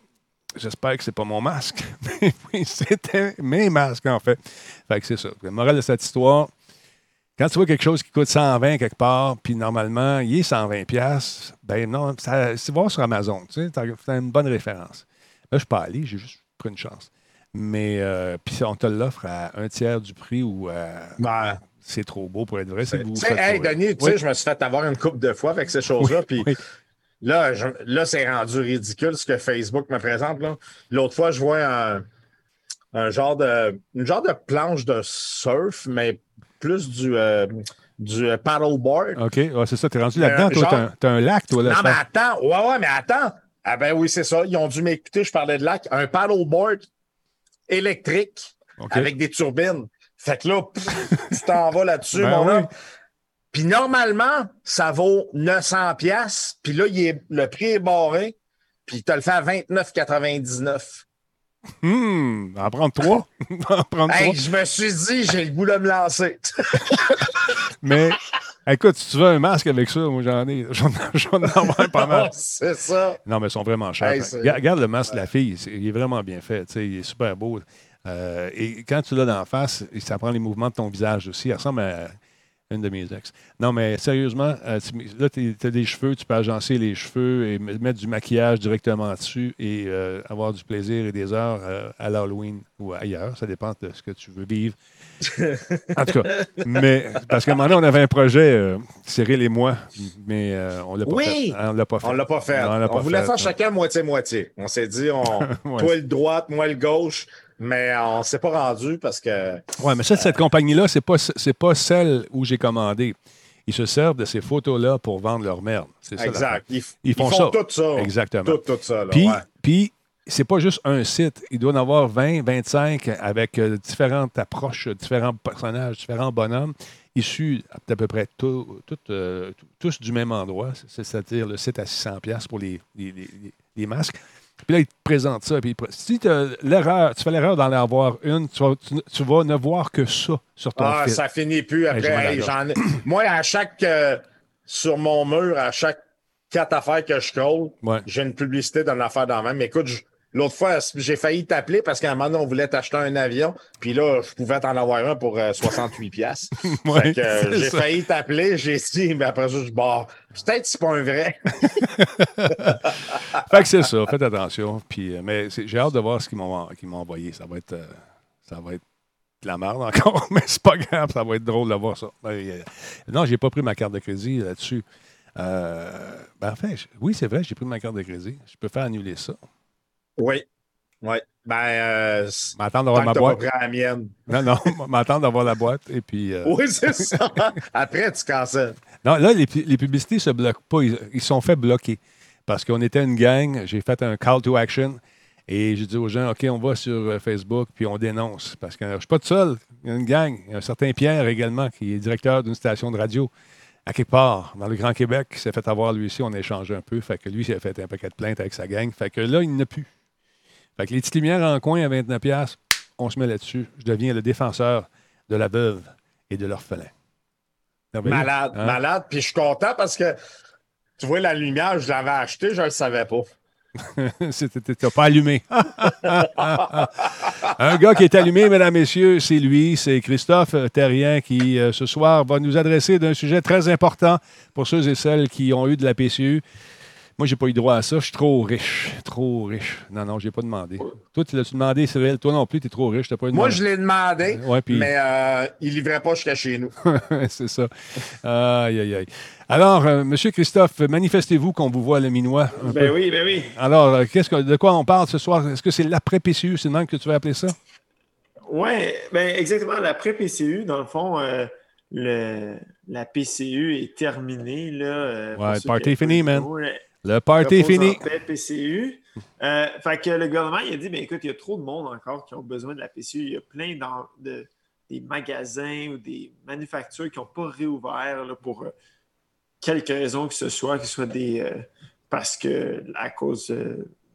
J'espère que c'est pas mon masque. (laughs) Mais oui, c'était mes masques, en fait. Fait que c'est ça. Le moral de cette histoire, quand tu vois quelque chose qui coûte 120 quelque part, puis normalement, il est 120 pièces, ben non, c'est voir sur Amazon, tu sais, t'as une bonne référence. Là, je suis pas allé, j'ai juste pris une chance. Mais, euh, puis on te l'offre à un tiers du prix ou euh, Ben, c'est trop beau pour être vrai. c'est tu sais, faites hey. Denis, tu Oui. sais, je me suis fait avoir une couple de fois avec ces choses-là. Puis oui. là, je- là c'est rendu ridicule ce que Facebook me présente. là. L'autre fois, je vois un, un genre de, une genre de planche de surf, mais plus du, euh, du paddleboard. OK, ouais, c'est ça, t'es rendu là-dedans. Euh, Toi, genre- t'as un- lac, toi, là. Non, mais attends. Ouais, ouais, mais attends. Ah ben oui, c'est ça. Ils ont dû m'écouter, je parlais de lac. Un paddleboard électrique avec des turbines. Fait que là, pff, tu t'en vas là-dessus, (laughs) Ben mon oui. homme. Puis normalement, ça vaut 900 pièces. Puis là, il est, le prix est barré. Puis tu le fait à 29,99. Hum, en prendre trois? (laughs) en prendre Hey, je me suis dit, j'ai le goût de me lancer. (laughs) Mais, écoute, si tu veux un masque avec ça, moi, j'en ai. (laughs) J'en ai (laughs) pas mal. c'est ça. Non, mais ils sont vraiment chers. Hey, Regarde le masque de la fille, il est vraiment bien fait. Il est super beau. Euh, et quand tu l'as la face, ça prend les mouvements de ton visage aussi. Il ressemble à une de mes ex. Non, mais sérieusement, euh, là, tu as des cheveux, tu peux agencer les cheveux et mettre du maquillage directement dessus et euh, avoir du plaisir et des heures à l'Halloween ou ailleurs. Ça dépend de ce que tu veux vivre. En tout cas, mais parce qu'à un moment donné, on avait un projet, euh, Cyril et moi, mais euh, on l'a pas Oui! fait. On l'a pas fait. On l'a pas fait. Non, on On, l'a pas voulait fait, faire chacun moitié-moitié. On s'est dit, on, (laughs) Ouais. toi le droite, moi le gauche. mais on ne s'est pas rendu parce que. Oui, mais ça, cette compagnie-là, ce n'est pas, c'est pas celle où j'ai commandé. Ils se servent de ces photos-là pour vendre leur merde. C'est ça. Exact. Ils, Ils font ils ça. tout ça. Exactement. Tout, tout ça. Là, Puis, ouais. puis c'est pas juste un site. Il doit en avoir 20, 25 avec euh, différentes approches, différents personnages, différents bonhommes issus d'à peu près tout- tout, euh, tous du même endroit, c'est- c'est-à-dire le site à 600$ piastres pour les, les- les- les masques. Puis là, ils te présentent ça. Puis si tu l'erreur, tu fais l'erreur d'en avoir une, tu vas, tu- tu vas ne voir que ça sur ton Ah, fil. ça finit plus après. à Hey, ai- Moi, à chaque. euh, sur mon mur, à chaque quatre affaires que je scroll, Ouais. j'ai une publicité d'une affaire dans la même. Mais écoute, je- l'autre fois, j'ai failli t'appeler parce qu'à un moment donné, on voulait t'acheter un avion. Puis là, je pouvais t'en avoir un pour euh, 68$. piastres. (laughs) Ouais, Fait que, euh, j'ai failli t'appeler, j'ai dit, mais après ça, je barre. Peut-être que c'est pas un vrai. (laughs) Fait que c'est ça, faites attention. Puis, euh, mais j'ai hâte de voir ce qu'ils m'ont envoyé. Ça va être euh, ça va être de la merde encore, (laughs) mais c'est pas grave, ça va être drôle de voir ça. Ben, euh, non, j'ai pas pris ma carte de crédit là-dessus. Euh, ben, enfin, je- oui, c'est vrai, j'ai pris ma carte de crédit. Je peux faire annuler ça. Oui. Oui. Ben, euh, M'attendre d'avoir ma pas boîte. pris la mienne. Non, non, m'attendre d'avoir la boîte. Et puis. euh, Oui, c'est ça. Après, tu cancelles. Non, là, les, les publicités ne se bloquent pas. Ils, ils sont fait bloquer. Parce qu'on était une gang, j'ai fait un call to action et j'ai dit aux gens, OK, on va sur euh, Facebook puis on dénonce. Parce que je ne suis pas tout seul. Il y a une gang. Il y a un certain Pierre également, qui est directeur d'une station de radio à quelque part, dans le Grand Québec, qui s'est fait avoir lui aussi. On a échangé un peu. Fait que lui, il s'est fait un paquet de plaintes avec sa gang. Fait que là, il n'a plus. Fait que les petites lumières en coin à 29$, piastres, on se met là-dessus. Je deviens le défenseur de la veuve et de l'orphelin. Malade, Hein? malade. Puis je suis content parce que tu vois, la lumière, je l'avais achetée, je ne le savais pas. (laughs) C'était- T'as pas allumé. (laughs) Un gars qui est allumé, mesdames, messieurs, c'est lui, c'est Christophe Terrien qui, euh, ce soir, va nous adresser d'un sujet très important pour ceux et celles qui ont eu de la PCU. Moi, j'ai pas eu droit à ça. Je suis trop riche. Trop riche. Non, non, j'ai pas demandé. Toi, tu l'as-tu demandé, Cyril? Toi non plus, tu es trop riche. T'as pas eu Moi, je l'ai demandé, Ouais, puis- mais euh, il livrait pas jusqu'à chez nous. (laughs) c'est ça. Aïe, aïe, aïe. Alors, euh, Monsieur Christophe, manifestez-vous qu'on vous voit le minois. un Ben peu. oui, ben oui. Alors, euh, qu'est-ce que, de quoi on parle ce soir? Est-ce que c'est l'après-PCU? C'est le même que tu vas appeler ça? Oui, ben exactement. L'après PCU, dans le fond, euh, le, la PCU est terminée. Là, euh, Ouais, le party est fini, man. là. Le party est fini. paix, PCU. Euh, fait que le gouvernement il a dit ben, écoute, il y a trop de monde encore qui ont besoin de la PCU. Il y a plein d'en- de, des magasins ou des manufactures qui n'ont pas réouvert là, pour euh, quelque raison que ce soit, que ce soit des. euh, parce que à cause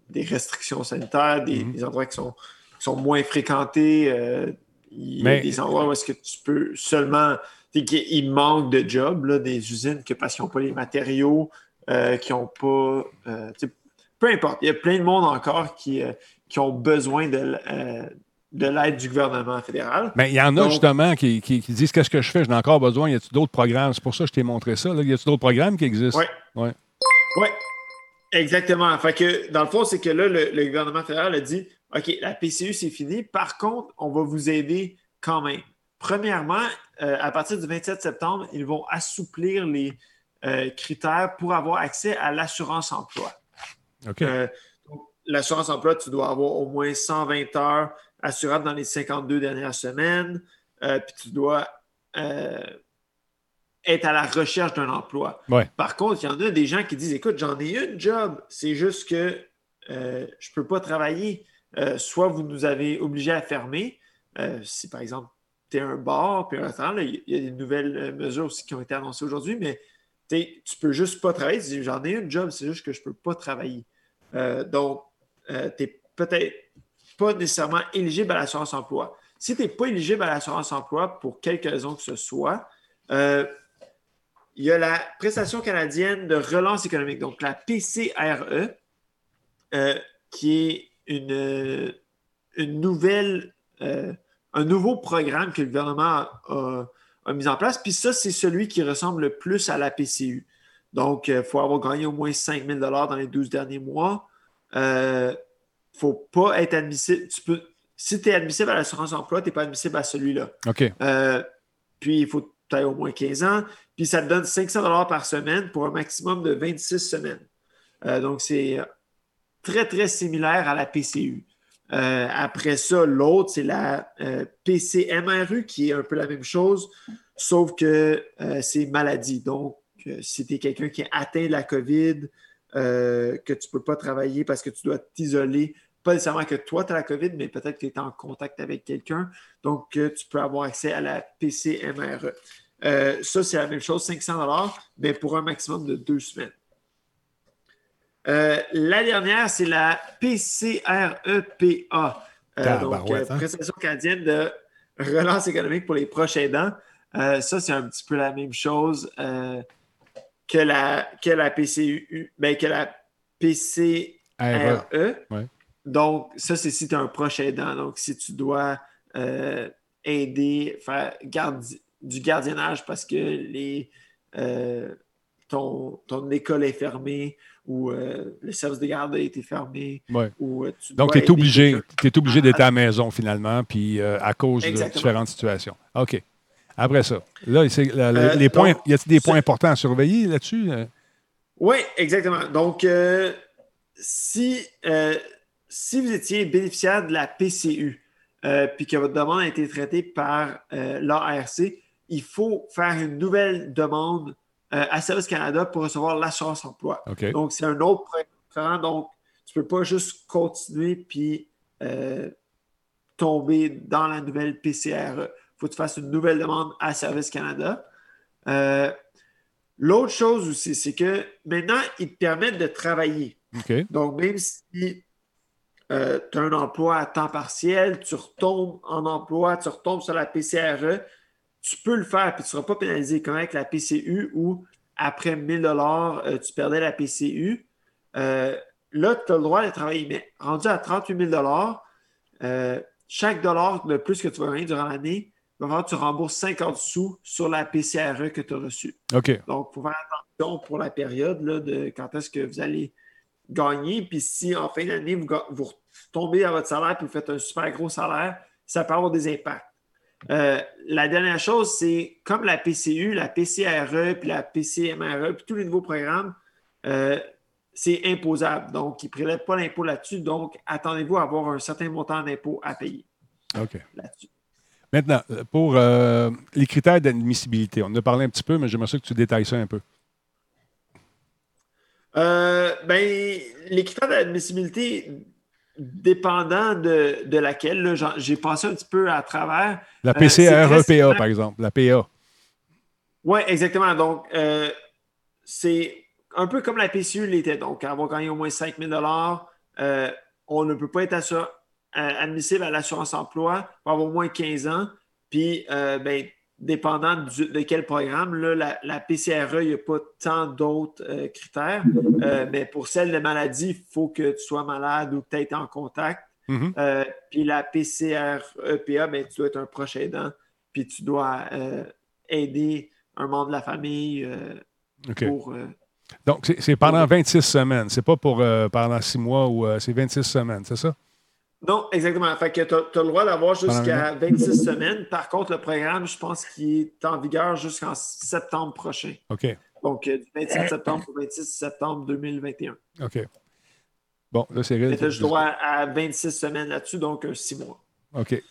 des restrictions sanitaires, des, Mhm. des endroits qui sont, qui sont moins fréquentés. il y a des endroits où est-ce que tu peux seulement. Il manque de jobs, là, des usines, que parce qu'ils n'ont pas les matériaux, euh, qui n'ont pas. euh, peu importe, il y a plein de monde encore qui, euh, qui ont besoin de, de l'aide du gouvernement fédéral. Mais il y en a justement qui, qui- qui disent Qu'est-ce que je fais? J'en ai encore besoin. Y a-t-il d'autres programmes? C'est pour ça que je t'ai montré ça. Là. Y a-t-il d'autres programmes qui existent? Ouais. Ouais. Oui, exactement. Fait que, dans le fond, c'est que là, le, le gouvernement fédéral a dit OK, la PCU, c'est fini. Par contre, on va vous aider quand même. Premièrement, à partir du 27 septembre, ils vont assouplir les euh, critères pour avoir accès à l'assurance emploi. OK. Euh, donc, L'assurance emploi, tu dois avoir au moins 120 heures assurables dans les 52 dernières semaines. euh, puis tu dois être à la recherche d'un emploi. Ouais. Par contre, il y en a des gens qui disent Écoute, j'en ai une job, c'est juste que je ne peux pas travailler. Soit vous nous avez obligés à fermer. Si par exemple, tu es un bar, puis un restaurant, il y a des nouvelles mesures aussi qui ont été annoncées aujourd'hui, mais t'sais, tu peux juste pas travailler. Tu J'en ai une job, c'est juste que je peux pas travailler. Euh, donc, euh, tu n'es peut-être pas nécessairement éligible à l'assurance emploi. Si tu n'es pas éligible à l'assurance emploi pour quelque raison que ce soit, euh, il y a la prestation canadienne de relance économique, donc la PCRE, qui est une, nouvelle, un nouveau programme que le gouvernement a- a mis en place. Puis ça, c'est celui qui ressemble le plus à la PCU. Donc, il faut avoir gagné au moins 5 000 dans les 12 derniers mois. Il ne faut pas être admissible. Tu peux, si tu es admissible à l'assurance emploi, tu n'es pas admissible à celui-là. OK. Euh, puis, il faut que tu aies au moins 15 ans. Puis, ça te donne 500 par semaine pour un maximum de 26 semaines. Euh, donc, c'est très, très similaire à la PCU. Euh, après ça, l'autre, c'est la euh, PCMRU, qui est un peu la même chose, sauf que euh, c'est maladie. Donc, euh, si tu es quelqu'un qui est atteint la COVID, que tu ne peux pas travailler parce que tu dois t'isoler, pas nécessairement que toi, tu as la COVID, mais peut-être que tu es en contact avec quelqu'un, donc tu peux avoir accès à la PCMRE. Ça, c'est la même chose, 500 mais pour un maximum de deux semaines. Euh, la dernière, c'est la PCREPA, euh, donc euh, hein? prestation canadienne de relance économique pour les proches aidants. Euh, ça, c'est un petit peu la même chose que, la, que la PCU, ben, que la PCRE. RE. Ouais. Donc, ça, c'est si tu es un proche aidant. Donc, si tu dois aider, faire gardi- du gardiennage parce que les, ton, ton école est fermée ou euh, le service de garde a été fermé. Ouais. Ou, euh, tu Donc, tu es obligé, obligé d'être à la maison finalement, puis euh, à cause de différentes situations. OK. Après ça, là, c'est la- la- les points, donc, y a-t-il des points importants à surveiller là-dessus? Oui, exactement. Donc, si, si vous étiez bénéficiaire de la PCU, euh, puis que votre demande a été traitée par euh, l'ARC, il faut faire une nouvelle demande à Service Canada pour recevoir l'assurance emploi. Donc, c'est un autre programme. Donc, tu ne peux pas juste continuer puis euh, tomber dans la nouvelle PCRE. Il faut que tu fasses une nouvelle demande à Service Canada. Euh, L'autre chose aussi, c'est que maintenant, ils te permettent de travailler. Donc, même si tu as un emploi à temps partiel, tu retombes en emploi, tu retombes sur la PCRE, tu peux le faire, puis tu ne seras pas pénalisé comme avec la PCU où après 1000 dollars, euh, tu perdais la PCU. Euh, là, tu as le droit de travailler, mais rendu à 38 000 dollars, euh, chaque dollar de plus que tu vas gagner durant l'année, il va falloir que tu rembourses 50 sous sur la PCRE que tu as reçue. Donc, il faut faire attention pour la période là, de quand est-ce que vous allez gagner. Puis si en fin d'année, vous, vous tombez à votre salaire et vous faites un super gros salaire, ça peut avoir des impacts. Euh, la dernière chose, c'est comme la PCU, la PCRE, puis la PCMRE, puis tous les nouveaux programmes, euh, c'est imposable. Donc, ils ne prélèvent pas l'impôt là-dessus. Donc, attendez-vous à avoir un certain montant d'impôt à payer là-dessus. Maintenant, euh, pour euh, les critères d'admissibilité, on en a parlé un petit peu, mais j'aimerais ça que tu détailles ça un peu. Euh, ben, les critères d'admissibilité, dépendant de, de laquelle, j'ai passé un petit peu à travers. La Euh, PCREPA, très similaire. par exemple. La PA. Oui, exactement. Donc, euh, c'est un peu comme la PCU l'était. Donc, avoir gagné au moins 5 000 euh, on ne peut pas être assur- euh, admissible à l'assurance emploi pour avoir au moins 15 ans. Puis, euh, ben, dépendant du- de quel programme, là, la, la PCRE, il n'y a pas tant d'autres euh, critères. Euh, mais pour celle de maladie, il faut que tu sois malade ou que tu aies été en contact. Mhm. Euh, puis la PCREPA, ben, tu dois être un proche aidant, puis tu dois aider un membre de la famille pour. Donc, c'est- pendant 26 semaines. C'est pas pour pendant 6 mois ou c'est 26 semaines, c'est ça? Non, exactement. Fait que tu as, le droit d'avoir jusqu'à 26 semaines. Par contre, le programme, je pense qu'il est en vigueur jusqu'en septembre prochain. OK. Donc, euh, du 27 septembre au 26 septembre 2021. OK. Bon, là, c'est Tu as le droit à 26 semaines là-dessus, donc 6 mois. OK.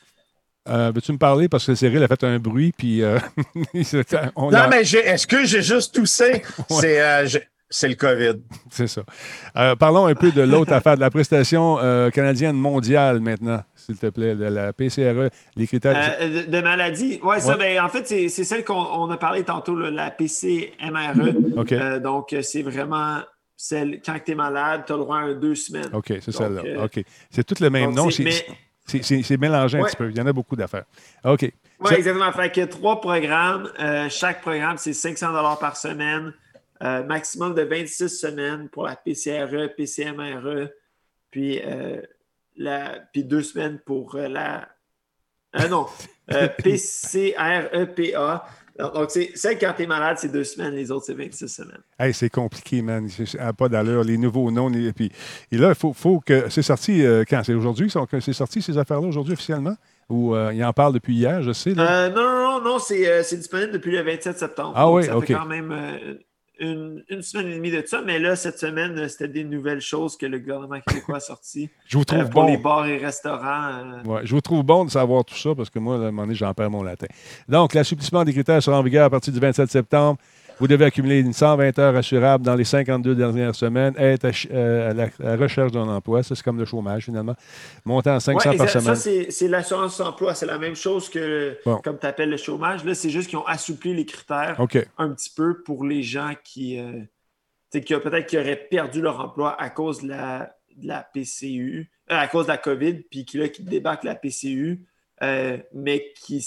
Euh, Veux-tu me parler? Parce que Cyril a fait un bruit, puis euh, (laughs) on Non, mais est-ce que j'ai juste toussé? (laughs) C'est euh, c'est le COVID. (laughs) c'est ça. Euh, parlons un peu de l'autre affaire, de la prestation euh, canadienne mondiale maintenant, s'il te plaît, de la PCRE, les critères. Euh, de, de maladie. Oui, ça, Ouais. ben, en fait, c'est c'est celle qu'on on a parlé tantôt, là, la PCMRE. OK. Euh, donc, c'est vraiment celle, quand tu es malade, tu as le droit à deux semaines. OK, c'est celle-là. euh, OK. C'est tout le même donc, nom. c'est- mais- mélangé un petit peu. Il y en a beaucoup d'affaires. OK. Oui, Ça- exactement. Fait que trois programmes. Euh, chaque programme, c'est 500 par semaine. Euh, maximum de 26 semaines pour la PCRE, PCMRE, puis, euh, la, puis deux semaines pour euh, la. Euh, non, (laughs) PCREPA. Donc, c'est celle quand tu es malade, c'est deux semaines, les autres, c'est 26 semaines. Hey, c'est compliqué, man. N'a pas d'allure. Les nouveaux noms. les- puis, et là, il faut, faut que. C'est sorti euh, quand? C'est aujourd'hui? C'est sorti ces affaires-là aujourd'hui officiellement? Ou euh, il en parle depuis hier, je sais. Là? Euh, non, non, non, non, c'est disponible depuis le 27 septembre. Ah oui, ça fait quand même une, une semaine et demie de ça, mais là, cette semaine, euh, c'était des nouvelles choses que le gouvernement québécois a sorties (laughs) Je vous euh, trouve pour les bon. bars et restaurants. euh, Ouais, je vous trouve bon de savoir tout ça parce que moi, à un moment donné, j'en perds mon latin. Donc, l'assouplissement des critères sera en vigueur à partir du 27 septembre. Vous devez accumuler une 120 heures assurables dans les 52 dernières semaines, être à, euh, à la, recherche d'un emploi. Ça, c'est comme le chômage, finalement. Montant à 500 Ouais, par ça, semaine. ça, c'est l'assurance emploi. C'est la même chose que, Bon. comme tu appelles le chômage. Là, c'est juste qu'ils ont assoupli les critères un petit peu pour les gens qui, euh, qui peut-être qui auraient perdu leur emploi à cause de la, de la PCU, euh, à cause de la COVID, puis qui, là, qui débarquent la PCU, euh, mais qui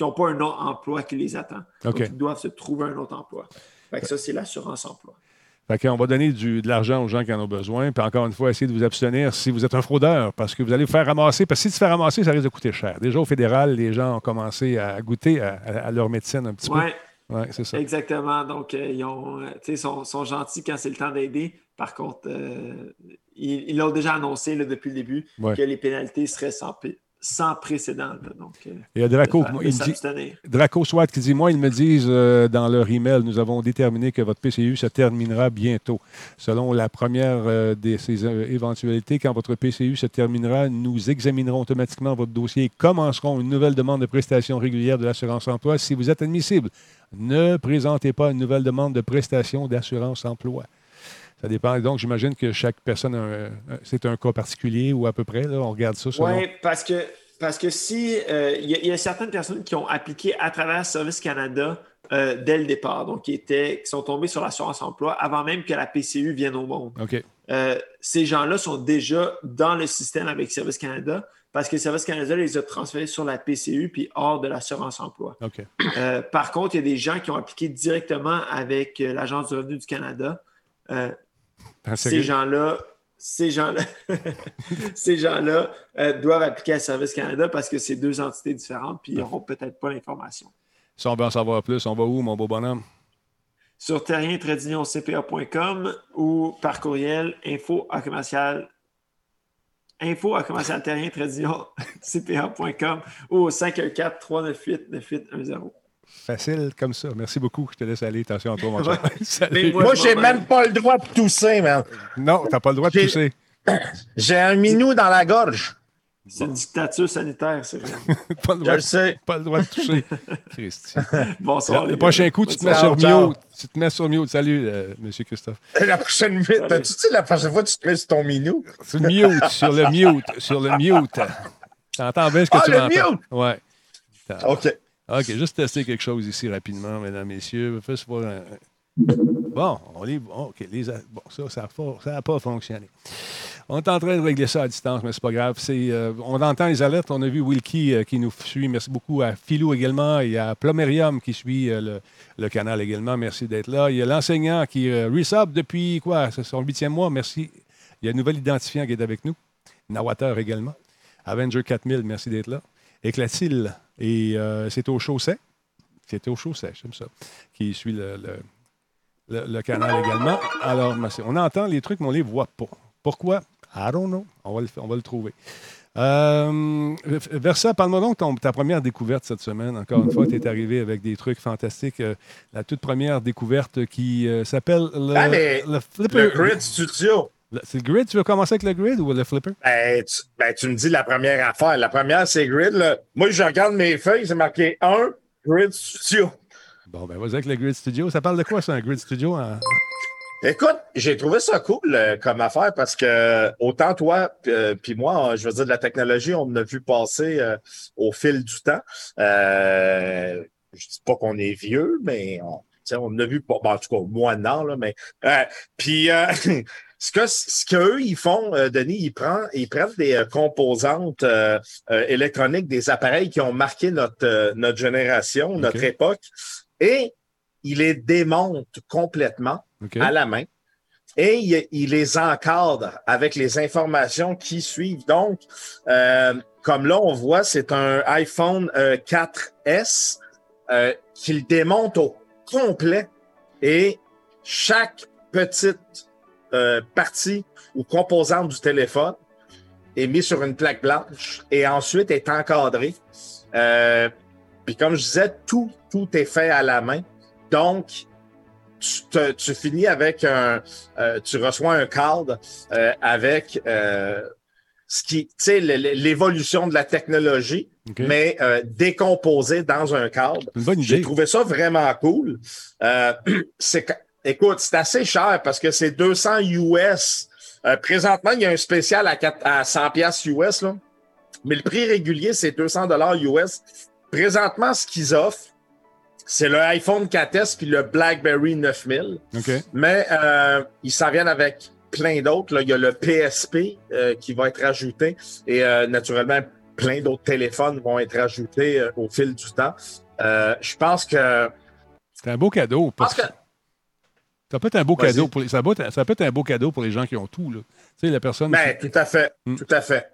n'ont pas un autre emploi qui les attend. Donc, ils doivent se trouver un autre emploi. Fait que ça, c'est l'assurance emploi. Fait qu'on va donner du- de l'argent aux gens qui en ont besoin. Puis encore une fois, essayez de vous abstenir si vous êtes un fraudeur, parce que vous allez vous faire ramasser. Parce que si tu te fais ramasser, ça risque de coûter cher. Déjà au fédéral, les gens ont commencé à goûter à, à- à leur médecine un petit Ouais, peu. Oui, c'est ça. exactement. Donc, euh, ils ont, euh, sont, sont gentils quand c'est le temps d'aider. Par contre, euh, ils l'ont déjà annoncé là, depuis le début Ouais. que les pénalités seraient sans, sans précédent. là. donc, euh, Il y a Draco, faire- il dit. Draco Swat qui dit Moi, ils me disent euh, dans leur email, nous avons déterminé que votre PCU se terminera bientôt. Selon la première euh, de ces euh, éventualités, quand votre PCU se terminera, nous examinerons automatiquement votre dossier et commencerons une nouvelle demande de prestation régulière de l'assurance emploi si vous êtes admissible. Ne présentez pas une nouvelle demande de prestation d'assurance emploi. Ça dépend. Donc, j'imagine que chaque personne, a un- un- c'est un cas particulier ou à peu près. Là, on regarde ça. Oui, parce que, parce que si euh, il y, a- il y a certaines personnes qui ont appliqué à travers Service Canada euh, dès le départ, donc qui, étaient, qui sont tombés sur l'assurance emploi avant même que la PCU vienne au monde. OK. Euh, ces gens-là sont déjà dans le système avec Service Canada parce que Service Canada les a transférés sur la PCU puis hors de l'assurance emploi. OK. Euh, par contre, il y a des gens qui ont appliqué directement avec euh, l'Agence du revenu du Canada. Euh, ces gens-là, ces gens-là, (laughs) ces gens-là euh, doivent appliquer à Service Canada parce que c'est deux entités différentes, puis ils n'auront peut-être pas l'information. Si on veut en savoir plus, on va où, mon beau bonhomme? Sur terrien-cpa.com ou par courriel info à commercial info à commercial terrien-cpa.com ou au 514-398-9810. Facile comme ça. Merci beaucoup. Je te laisse aller. Attention à toi, mon. (laughs) (laughs) Mais Moi, je j'ai même pas le droit de tousser, man. Non, t'as pas le droit de tousser. (clears throat) J'ai un minou dans la gorge. C'est une dictature sanitaire, c'est vrai. (laughs) Pas le Je droit, le sais. pas le droit de toucher. Christy. Bonsoir. Le les prochain gars. coup, tu te mets sur mute. Tu te mets sur mute. Salut, euh, monsieur Christophe. La prochaine minute, t'as-tu dit la prochaine fois tu te mets sur ton minou? Sur le mute, sur le mute, sur le mute. T'entends bien ce que Ah, tu le m'entends? mute! Ouais. OK. OK, juste tester quelque chose ici rapidement, mesdames, messieurs. Fais voir un- Bon, on. OK, les a- bon, ça, ça n'a pas, fonctionné. On est en train de régler ça à distance, mais c'est pas grave. Euh, on entend les alertes. On a vu Wilkie euh, qui nous suit. Merci beaucoup à Philou également. Il y a Plomerium qui suit euh, le, le canal également. Merci d'être là. Il y a l'enseignant qui resub depuis quoi? C'est son huitième mois. Merci. Il y a un nouvel identifiant qui est avec nous. Nawater également. Avenger 4000, merci d'être là. Éclatil. Et euh, c'est au chausset. C'est au chausset, j'aime ça. Qui suit le, le- le- le canal également. Alors, on entend les trucs, mais on ne les voit pas. Pourquoi? I don't know. On va le, on va le trouver. Euh, Versa, parle-moi donc de ton- ta première découverte cette semaine. Encore une fois, tu es arrivé avec des trucs fantastiques. Euh, la toute première découverte qui euh, s'appelle le, Ah, le Flipper. Le Studio. C'est le grid? Tu veux commencer avec le grid ou le Flipper? Ben tu, ben, tu me dis la première affaire. La première, c'est Grid. là. Moi, je regarde mes feuilles, c'est marqué 1, Grid Studio. Bon, ben vas-y avec le Grid Studio. Ça parle de quoi, ça, un Grid Studio? en- Écoute, j'ai trouvé ça cool euh, comme affaire parce que autant toi euh, puis moi, euh, je veux dire de la technologie, on en a vu passer euh, au fil du temps. Euh, je dis pas qu'on est vieux, mais on, tu sais, on en a vu pas. bon, en tout cas, moi non, là, mais euh, puis euh, (laughs) ce que ce qu'eux ils font, euh, Denis, ils prennent ils prennent des euh, composantes euh, euh, électroniques, des appareils qui ont marqué notre euh, notre génération, notre époque, et ils les démontent complètement à la main et il, il les encadre avec les informations qui suivent. Donc, euh, comme là, on voit, c'est un iPhone euh, 4S euh, qu'il démonte au complet et chaque petite euh, partie ou composante du téléphone est mise sur une plaque blanche et ensuite est encadrée. Euh, puis comme je disais, tout, tout est fait à la main. Donc, tu, te- tu finis avec un. euh, tu reçois un euh, avec ce qui, tu sais, l'évolution de la technologie, mais euh, décomposé dans un cadre. J'ai trouvé ça vraiment cool. Euh, (clears throat) c'est écoute, c'est assez cher parce que c'est 200 US. Euh, présentement, il y a un spécial à, 4 à 100 pièces US, là. mais le prix régulier, c'est 200 dollars US. Présentement, ce qu'ils offrent, c'est le iPhone 4S puis le BlackBerry 9000. OK. Mais euh, ils s'en viennent avec plein d'autres. Il y a le PSP euh, qui va être ajouté et naturellement, plein d'autres téléphones vont être ajoutés au fil du temps. Je pense que. C'est un beau cadeau. je pense Parce que ça peut être un beau Vas-y. cadeau pour les, ça, peut être, ça peut être un beau cadeau pour les gens qui ont tout. Là. Tu sais, la personne. ben, qui- tout à fait. Mm. Tout à fait.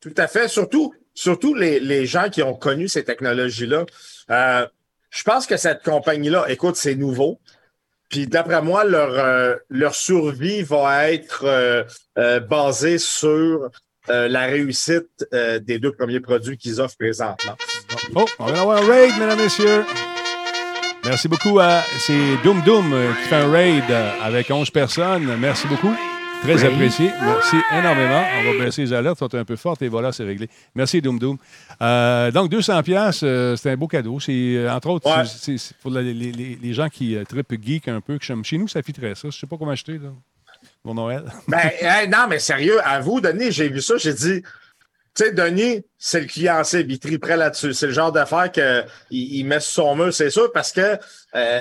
Tout à fait. Surtout, surtout les, les gens qui ont connu ces technologies-là. Euh, je pense que cette compagnie-là, écoute, c'est nouveau. Puis d'après moi, leur, euh, leur survie va être euh, basée sur la réussite des deux premiers produits qu'ils offrent présentement. Oh, on va avoir un raid, mesdames, messieurs. Merci beaucoup à. C'est Doom Doom euh, qui fait un raid euh, avec 11 personnes. Merci beaucoup. Très apprécié. Merci énormément. On va baisser les alertes, sont un peu fortes et voilà, c'est réglé. Merci Doom Doom. Euh, donc, 200 pièces, c'est un beau cadeau. C'est, euh, entre autres, Ouais. c'est, c'est pour les, les- les- gens qui euh, trippent geek un peu. que. Chez nous, ça fitterait ça. Je sais pas comment acheter, là, pour Noël. Ben, hey, non, mais sérieux, à vous, Denis, j'ai vu ça, j'ai dit, tu sais, Denis, c'est le client cible, il triperait là-dessus. C'est le genre d'affaire qu'il il met sur son mur, c'est sûr, parce que, euh,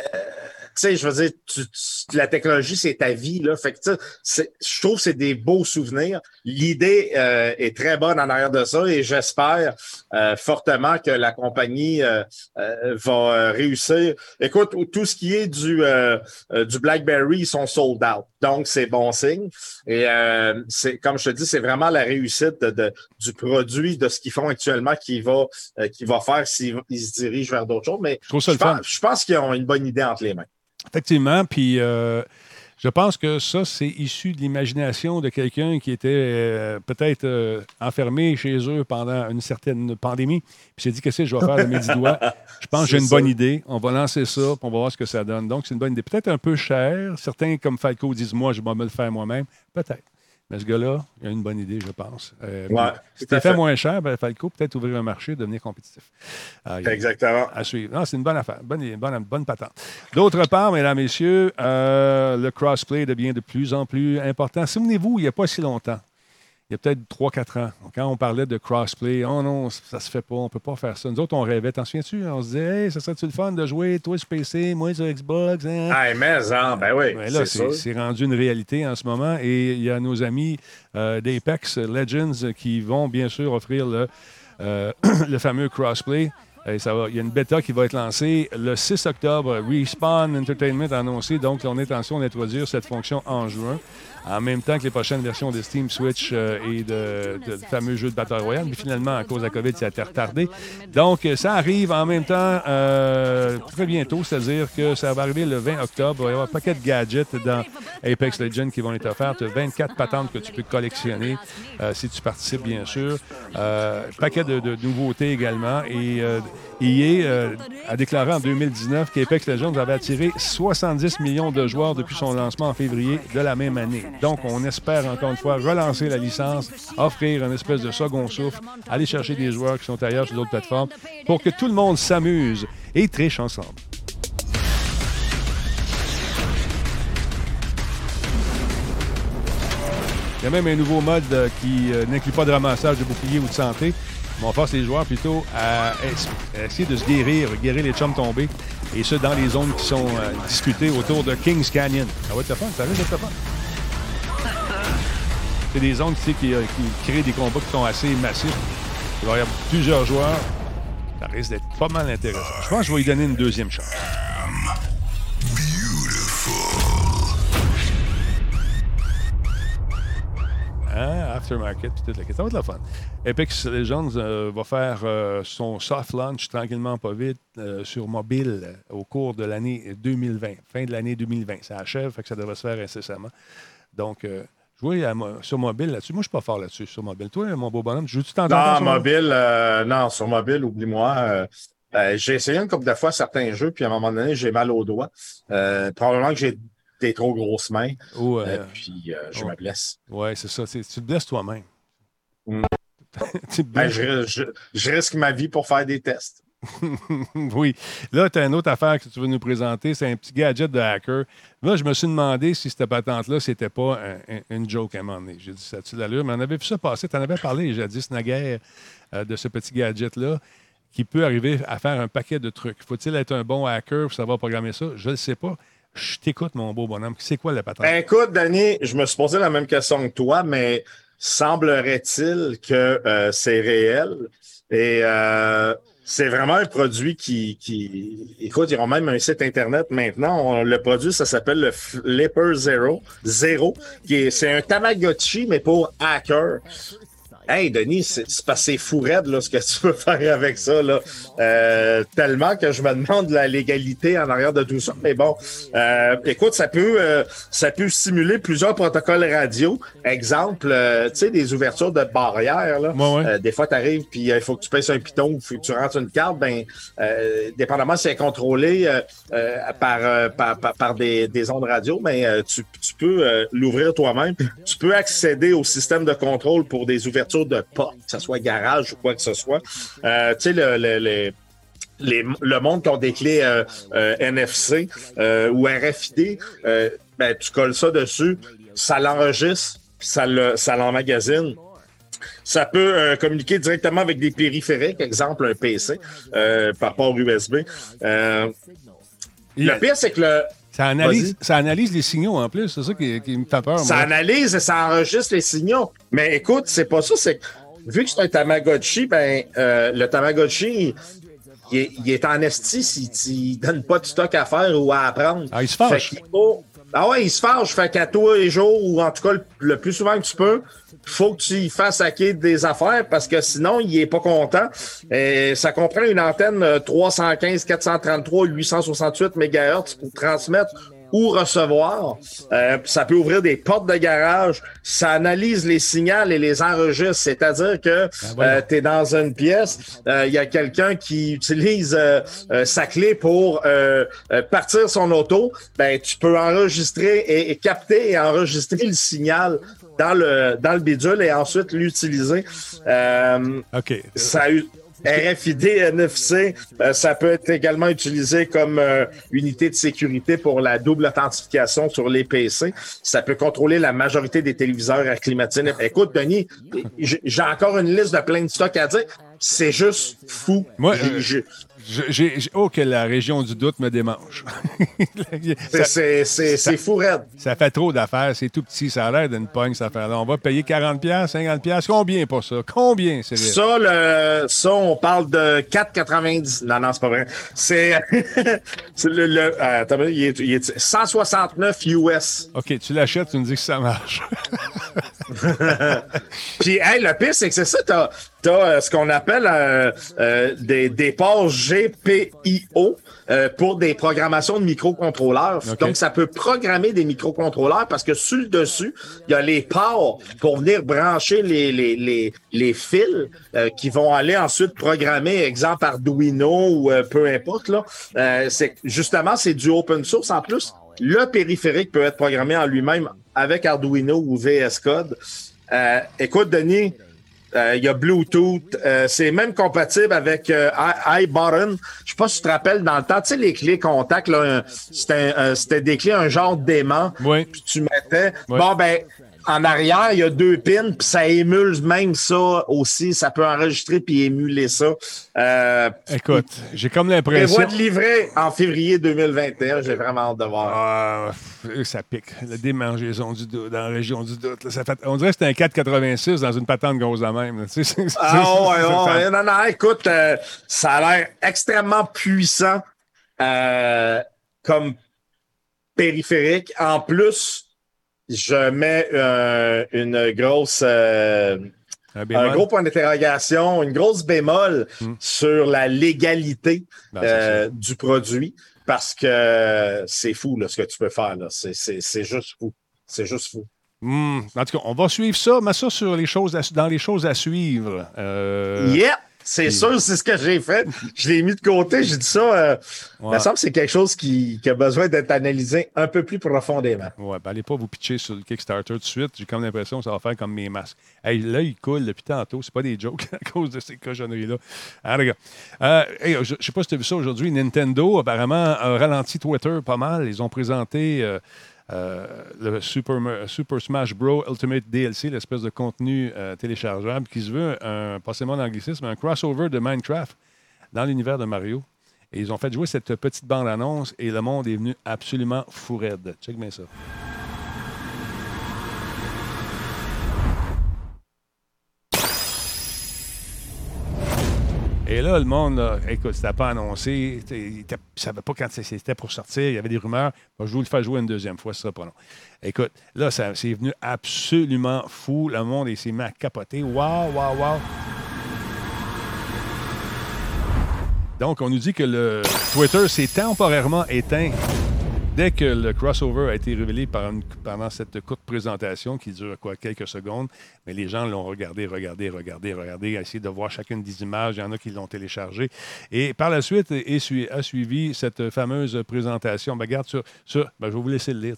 sais, je veux dire, tu- tu- la technologie, c'est ta vie, là. Fait que, tu sais, je trouve que c'est des beaux souvenirs. L'idée euh, est très bonne en arrière de ça et j'espère euh, fortement que la compagnie euh, euh, va euh, réussir. Écoute, tout ce qui est du, euh, du BlackBerry, ils sont sold out. Donc, c'est bon signe. Et euh, c'est comme je te dis, c'est vraiment la réussite de, de- du produit, de ce qu'ils font actuellement qui va, euh, qui va faire s'ils ils se dirigent vers d'autres choses. Mais Je trouve ça je le fun. pense, je pense qu'ils ont une bonne idée entre les mains. Effectivement, puis euh, je pense que ça, c'est issu de l'imagination de quelqu'un qui était euh, peut-être euh, enfermé chez eux pendant une certaine pandémie, puis s'est dit qu'est-ce que je vais faire de mes dix doigts. Je pense que j'ai une ça. bonne idée. On va lancer ça, puis on va voir ce que ça donne. Donc, c'est une bonne idée. Peut-être un peu cher. Certains, comme Falco, disent moi, je vais me le faire moi-même. Peut-être. Mais ce gars-là, il a une bonne idée, je pense. Euh, Ouais, tu fait fait. moins cher, ben, Falco, peut-être ouvrir un marché, devenir compétitif. Ah, Exactement. à suivre. Non, c'est une bonne affaire, bonne, bonne, bonne patente. D'autre part, mesdames, messieurs, euh, le crossplay devient de plus en plus important. Souvenez-vous, il n'y a pas si longtemps, il y a peut-être 3-4 ans, quand on parlait de crossplay, oh non, ça se fait pas, on peut pas faire ça. Nous autres, on rêvait, t'en souviens-tu? On se disait, hey, ça serait-tu le fun de jouer, toi sur PC, moi sur Xbox? hein? Ah, mais, hein, ben oui. Ben là, c'est rendu une réalité en ce moment. Et il y a nos amis euh, d'Apex Legends qui vont bien sûr offrir le, euh, (clears throat) le fameux crossplay. Ça va, il y a une bêta qui va être lancée le 6 octobre. Respawn Entertainment a annoncé donc son intention d'introduire cette fonction en juin, en même temps que les prochaines versions de Steam, Switch euh, et de, fameux jeux de Battle Royale. Mais finalement, à cause de la COVID, ça a été retardé. Donc, ça arrive en même temps euh, très bientôt, c'est-à-dire que ça va arriver le 20 octobre. Il va y avoir un paquet de gadgets dans Apex Legends qui vont être as 24 patentes que tu peux collectionner euh, si tu participes, bien sûr. Euh, paquet de, de nouveautés également. Et EA euh, a déclaré en 2019 qu'Apex Legends avait attiré 70 millions de joueurs depuis son lancement en février de la même année. Donc, on espère encore une fois relancer la licence, offrir une espèce de second souffle, aller chercher des joueurs qui sont ailleurs sur d'autres plateformes pour que tout le monde s'amuse et triche ensemble. Il y a même un nouveau mode euh, qui euh, n'inclut pas de ramassage de boucliers ou de santé. On force les joueurs plutôt à, es- à essayer de se guérir, guérir les chums tombés, et ce, dans les zones qui sont euh, disputées autour de Kings Canyon. Ça va être fun, ça risque d'être fun. C'est des zones euh, qui créent des combats qui sont assez massifs. Il va y avoir plusieurs joueurs. Ça risque d'être pas mal intéressant. Je pense que je vais lui donner une deuxième chance. Hein, Aftermarket, puis toute la question. Ça va être le fun. Apex Legends euh, va faire euh, son soft launch tranquillement, pas vite, euh, sur mobile euh, au cours de l'année 2020, fin de l'année 2020. Ça achève, fait que ça devrait se faire incessamment. Donc, jouer à sur mobile là-dessus. Moi, je suis pas fort là-dessus, sur mobile. Toi, mon beau bonhomme, joues-tu t'en Non, mobile, non, sur mobile, oublie-moi. Euh, j'ai essayé une couple de fois certains jeux, puis à un moment donné, j'ai mal aux doigts. Probablement que j'ai des trop grosses mains, Ou, puis je me blesse. ouais, c'est ça. Tu te blesses toi-même. Mm. (laughs) Ben, je, je- je risque ma vie pour faire des tests. (laughs) oui. Là, tu as une autre affaire que tu veux nous présenter. C'est un petit gadget de hacker. Là, je me suis demandé si cette patente-là, c'était pas un- un- une joke à un moment donné. J'ai dit, ça a-tu l'allure? Mais on avait vu ça passer. Tu en avais parlé jadis, naguère, euh, de ce petit gadget-là qui peut arriver à faire un paquet de trucs. Faut-il être un bon hacker pour savoir programmer ça? Je ne sais pas. Je t'écoute, mon beau bonhomme. C'est quoi la patente? Ben, écoute, Danny, je me suis posé la même question que toi, mais semblerait-il que euh, c'est réel. Et euh, c'est vraiment un produit qui, qui. Écoute, ils ont même un site Internet maintenant. Le produit, ça s'appelle le Flipper Zero. Zero, qui est, c'est un Tamagotchi, mais pour hacker. Hey, Denis, c'est c'est fou raide, là, ce que tu peux faire avec ça, là. Euh, tellement que je me demande la légalité en arrière de tout ça. Mais bon, euh, écoute, ça peut, euh, ça peut simuler plusieurs protocoles radio. Exemple, euh, tu sais, des ouvertures de barrières, là. Ouais, ouais. Euh, des fois, tu arrives, puis il faut que tu pèses un piton, faut que tu rentres une carte. Ben, euh, dépendamment si c'est contrôlé euh, euh, par, euh, par, par, par des, des ondes radio, mais euh, tu, tu peux euh, l'ouvrir toi-même. Tu peux accéder au système de contrôle pour des ouvertures de portes, que ce soit garage ou quoi que ce soit. Euh, tu sais, le, le, le- les- le monde qui ont des clés euh, euh, NFC euh, ou RFID, ben, tu colles ça dessus, ça l'enregistre, puis ça le- ça l'emmagasine. Ça peut euh, communiquer directement avec des périphériques, exemple un PC, euh, par port USB. Euh, le pire, c'est que le, ça, analyse, ça analyse les signaux en plus. C'est ça qui, qui me fait peur. ça moi. analyse et ça enregistre les signaux. Mais écoute, c'est pas ça. C'est que, vu que c'est un Tamagotchi, ben euh, le Tamagotchi, il est, il est en esti s'il s'il donne pas de stock à faire ou à apprendre. Ah, il se fâche. Fait faut- Ah ouais, il se fâche. Fait qu'à toi les jours, ou en tout cas le, plus souvent que tu peux, faut que tu y fasses hacker des affaires parce que sinon, il est pas content. Et ça comprend une antenne euh, 315, 433, 868 MHz pour transmettre ou recevoir. Euh, ça peut ouvrir des portes de garage. Ça analyse les signaux et les enregistre. C'est-à-dire que voyons. tu es dans une pièce, euh, il y a quelqu'un qui utilise euh, euh, sa clé pour euh, euh, partir son auto. Ben, tu peux enregistrer et, et capter et enregistrer le signal dans le dans le bidule et ensuite l'utiliser. Euh, OK. ça RFID, NFC, euh, ça peut être également utilisé comme euh, unité de sécurité pour la double authentification sur les PC. Ça peut contrôler la majorité des téléviseurs à climatine. Écoute, Denis, j'ai encore une liste de plein de stocks à dire. C'est juste fou. Moi, Je- j'ai- j'ai- oh, que la région du doute me démange. c'est- (laughs) ça, C'est c'est- c'est fou raide. ça fait trop d'affaires. C'est tout petit. Ça a l'air d'une pogne, cette affaire-là. On va payer 40$, 50$. Combien pour ça? Combien, c'est vrai? Ça, le, ça, on parle de 4,90. Non, non, c'est pas vrai. C'est (laughs) c'est le, le euh, attends, il est, il est 169 US. OK, tu l'achètes, tu me dis que ça marche. (laughs) Puis, hey, le pire, c'est que c'est ça, t'as as, euh, ce qu'on appelle euh, euh, des, des ports GPIO euh, pour des programmations de microcontrôleurs. Donc, ça peut programmer des microcontrôleurs parce que sur le dessus, il y a les ports pour venir brancher les, les, les, les fils euh, qui vont aller ensuite programmer, exemple Arduino ou euh, peu importe. là. Euh, c'est justement, c'est du open source en plus. Le périphérique peut être programmé en lui-même avec Arduino ou VS Code. Euh, écoute, Denis, il y a Bluetooth. euh, c'est même compatible avec euh, iButton. Je sais pas si tu te rappelles, dans le temps, tu sais, les clés contact, là, un- c'était des clés, un genre d'aimant. Oui. Puis tu mettais. Oui. Bon, ben, en arrière, il y a deux pins, puis ça émule même ça aussi. Ça peut enregistrer puis émuler ça. Euh, Écoute, j'ai comme l'impression. de livrer en février 2021. J'ai vraiment hâte de voir. Ah, pff, ça pique. La démangeaison du doute, dans la région du doute. là, ça fait, on dirait que c'était un 486 dans une patente grosse de même. Tu sais, (laughs) Ah ouais. Non, non, écoute, euh, ça a l'air extrêmement puissant euh, comme périphérique. En plus, je mets euh, une grosse euh, Un gros point d'interrogation, une grosse bémol Hmm. sur la légalité Ben, euh, du produit parce que c'est fou là, ce que tu peux faire. là. C'est- C'est c'est juste fou. C'est juste fou. Hmm. En tout cas, on va suivre ça, mais ça sur les choses à- dans les choses à suivre. Yep! C'est sûr, c'est ce que j'ai fait. Je l'ai mis de côté. J'ai dit ça. euh, Il me semble que c'est quelque chose qui, qui a besoin d'être analysé un peu plus profondément. Ouais, ben allez pas vous pitcher sur le Kickstarter tout de suite. J'ai comme l'impression que ça va faire comme mes masques. Hey, là, il coule depuis tantôt. C'est pas des jokes (laughs) à cause de ces cochonneries-là. Ah, regarde. Euh, hey, je, je sais pas si tu as vu ça aujourd'hui. Nintendo, apparemment, a ralenti Twitter pas mal. Ils ont présenté euh, euh, le Super, Ma- Super Smash Bros. Ultimate DLC, l'espèce de contenu euh, téléchargeable qui se veut, un, passez-moi l'anglicisme, un crossover de Minecraft dans l'univers de Mario. Et ils ont fait jouer cette petite bande-annonce et le monde est venu absolument fou raide. Check bien ça. Et là, le monde, là, écoute, c'était pas annoncé. Il ne savait pas quand c'était pour sortir. Il y avait des rumeurs. Je vais vous le faire jouer une deuxième fois, ce sera pas long. Écoute, là, c'est venu absolument fou. Le monde s'est mis à capoter. Waouh, waouh, waouh. Donc, on nous dit que le Twitter s'est temporairement éteint dès que le crossover a été révélé pendant cette courte présentation qui dure quoi, quelques secondes. Mais les gens l'ont regardé, regardé, regardé, regardé, essayé de voir chacune des images. Il y en a qui l'ont téléchargé. Et par la suite, a suivi cette fameuse présentation. Ben, regarde, sur, ben, je vais vous laisser le lire.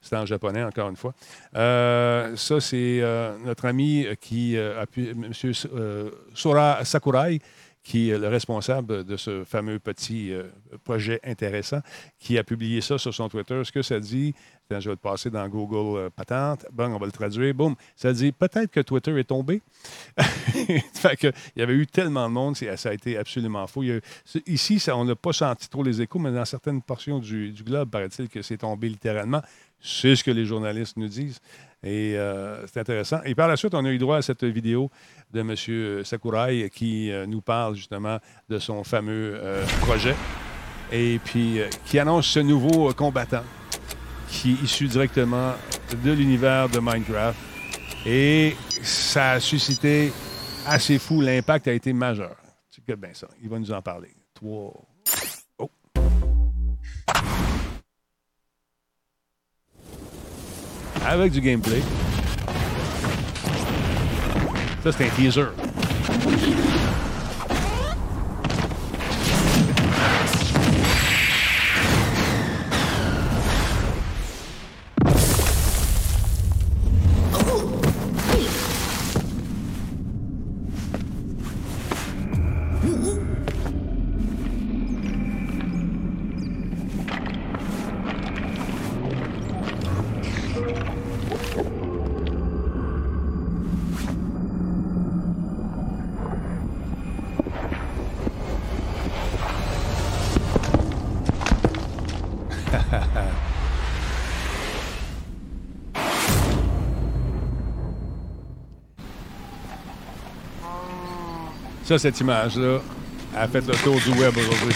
C'est en japonais, encore une fois. Euh, ça, c'est euh, notre ami qui euh, a pu, M. euh, Sora Sakurai, qui est le responsable de ce fameux petit euh, projet intéressant, qui a publié ça sur son Twitter. Ce que ça dit, je vais le passer dans Google euh, Patente. Bon, on va le traduire. Boum. Ça dit peut-être que Twitter est tombé. (laughs) fait que, il y avait eu tellement de monde, ça a été absolument c'est- ici, on n'a pas senti trop les échos, mais dans certaines portions du globe, paraît-il que c'est tombé littéralement. C'est ce que les journalistes nous disent. Et euh, c'est intéressant. Et par la suite, on a eu droit à cette vidéo de M. Sakurai qui euh, nous parle justement de son fameux euh, projet et puis qui annonce ce nouveau combattant qui est issu directement de l'univers de Minecraft. Et ça a suscité assez fou. L'impact a été majeur. C'est bien ça. Il va nous en parler. Trois. Oh. Avec du gameplay. Ça, c'est un teaser. Cette image-là, a fait le tour du web aujourd'hui.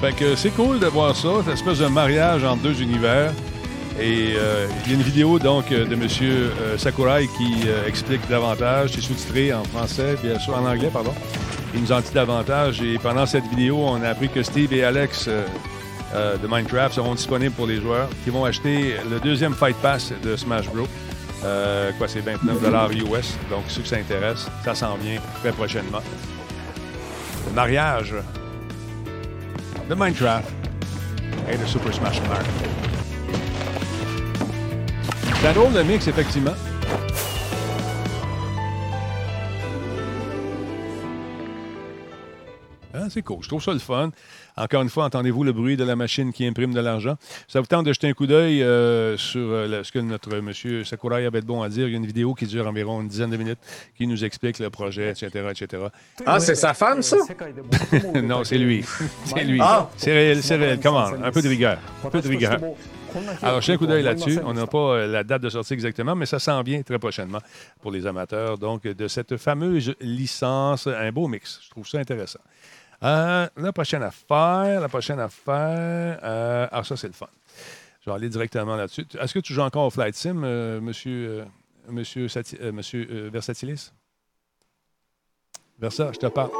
Fait que c'est cool de voir ça, cette espèce de mariage entre deux univers. Et euh, il y a une vidéo donc euh, de M. Sakurai qui euh, explique davantage. C'est sous-titré en français, bien sûr, en anglais, pardon. Il nous en dit davantage. Et pendant cette vidéo, on a appris que Steve et Alex euh, de Minecraft seront disponibles pour les joueurs qui vont acheter le deuxième Fight Pass de Smash Bros. Euh, quoi, c'est 29 US. Donc, ceux que ça intéresse, ça s'en vient très prochainement. Le mariage de Minecraft et de Super Smash Bros. Un drôle de mix, effectivement. Ah, c'est cool. Je trouve ça le fun. Encore une fois, entendez-vous le bruit de la machine qui imprime de l'argent. Ça vous tente de jeter un coup d'œil euh, sur euh, ce que notre monsieur Sakurai avait de bon à dire. Il y a une vidéo qui dure environ une dizaine de minutes qui nous explique le projet, etc., etc. Ah, c'est sa femme, ça? (laughs) non, c'est lui. (laughs) c'est lui. Ah! C'est réel, c'est réel. Comment? Un peu de rigueur. Un peu de rigueur. Alors, jetez un coup d'œil là-dessus. On n'a pas euh, la date de sortie exactement, mais ça s'en vient très prochainement pour les amateurs. Donc, de cette fameuse licence, un beau mix. Je trouve ça intéressant. Euh, la prochaine affaire, la prochaine affaire. euh, ah, ça, c'est le fun. Je vais aller directement là-dessus. Est-ce que tu joues encore au Flight Sim, euh, monsieur, euh, monsieur, Sati- monsieur Versatilis? Versa, je te parle.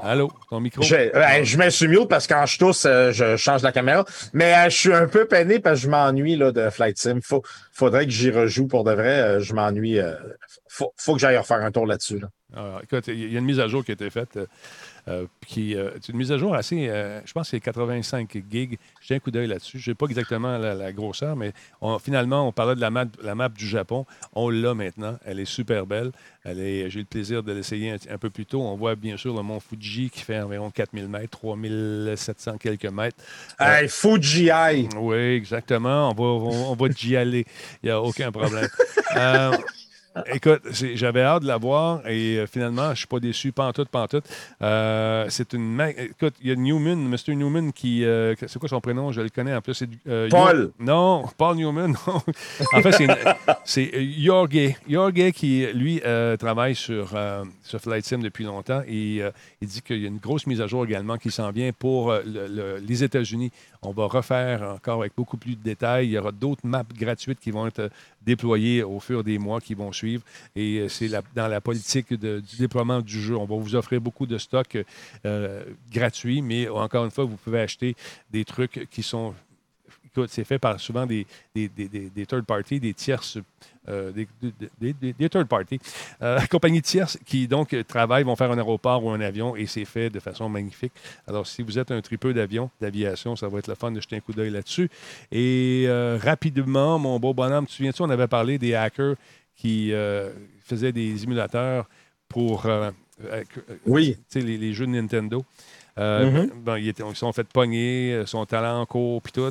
Allô, ton micro? Je, euh, je me suis mieux parce que quand je tousse, je change la caméra. Mais je suis un peu peiné parce que je m'ennuie de Flight Sim. Faut, faudrait que j'y rejoue pour de vrai. Je m'ennuie. faut, faut que j'aille refaire un tour là-dessus. là. Alors, écoute, il y a une mise à jour qui a été faite. Euh, euh, qui, euh, c'est une mise à jour assez, euh, je pense que c'est 85 gigs. J'ai un coup d'œil là-dessus. Je n'ai pas exactement la, la grosseur, mais on- finalement, on parlait de la map, la map du Japon. On l'a maintenant. Elle est super belle. Elle est, j'ai eu le plaisir de l'essayer un, un peu plus tôt. On voit bien sûr le mont Fuji qui fait environ 4000 mètres, 3700 quelques mètres. Hey, Fuji. Oui, exactement. On va, on, on va y aller. Il n'y a aucun problème. (laughs) Écoute, j'avais hâte de la voir et euh, finalement, je ne suis pas déçu, pantoute, pantoute. Euh, c'est une. ma- Écoute, il y a Newman, Mr. Newman qui. euh, c'est quoi son prénom? Je le connais en plus. C'est, euh, Paul. Non, Paul Newman. (laughs) non. en fait, c'est, Jorge. Jorge qui, lui, travaille sur, sur Flight Sim depuis longtemps et il dit qu'il y a une grosse mise à jour également qui s'en vient pour le- le- les États-Unis. On va refaire encore avec beaucoup plus de détails. Il y aura d'autres maps gratuites qui vont être déployées au fur des mois qui vont suivre. Et euh, c'est dans la politique de- du déploiement du jeu. On va vous offrir beaucoup de stocks euh, gratuits, mais encore une fois, vous pouvez acheter des trucs qui sont c'est fait par souvent des, des, des, des- third parties, des tierces, euh, des, des, des- des third parties, euh, (laughs) compagnies tierces qui donc travaillent, vont faire un aéroport ou un avion et c'est fait de façon magnifique. Alors, si vous êtes un tripeux d'avion, d'aviation, ça va être le fun de jeter un coup d'œil là-dessus. Et euh, rapidement, mon beau bonhomme, tu te souviens-tu, on avait parlé des hackers qui faisaient des émulateurs pour Oui. les jeux de Nintendo. Euh, Mhm. bon, ils, étaient- ils sont fait pogner, euh, son talent en cours, puis tout.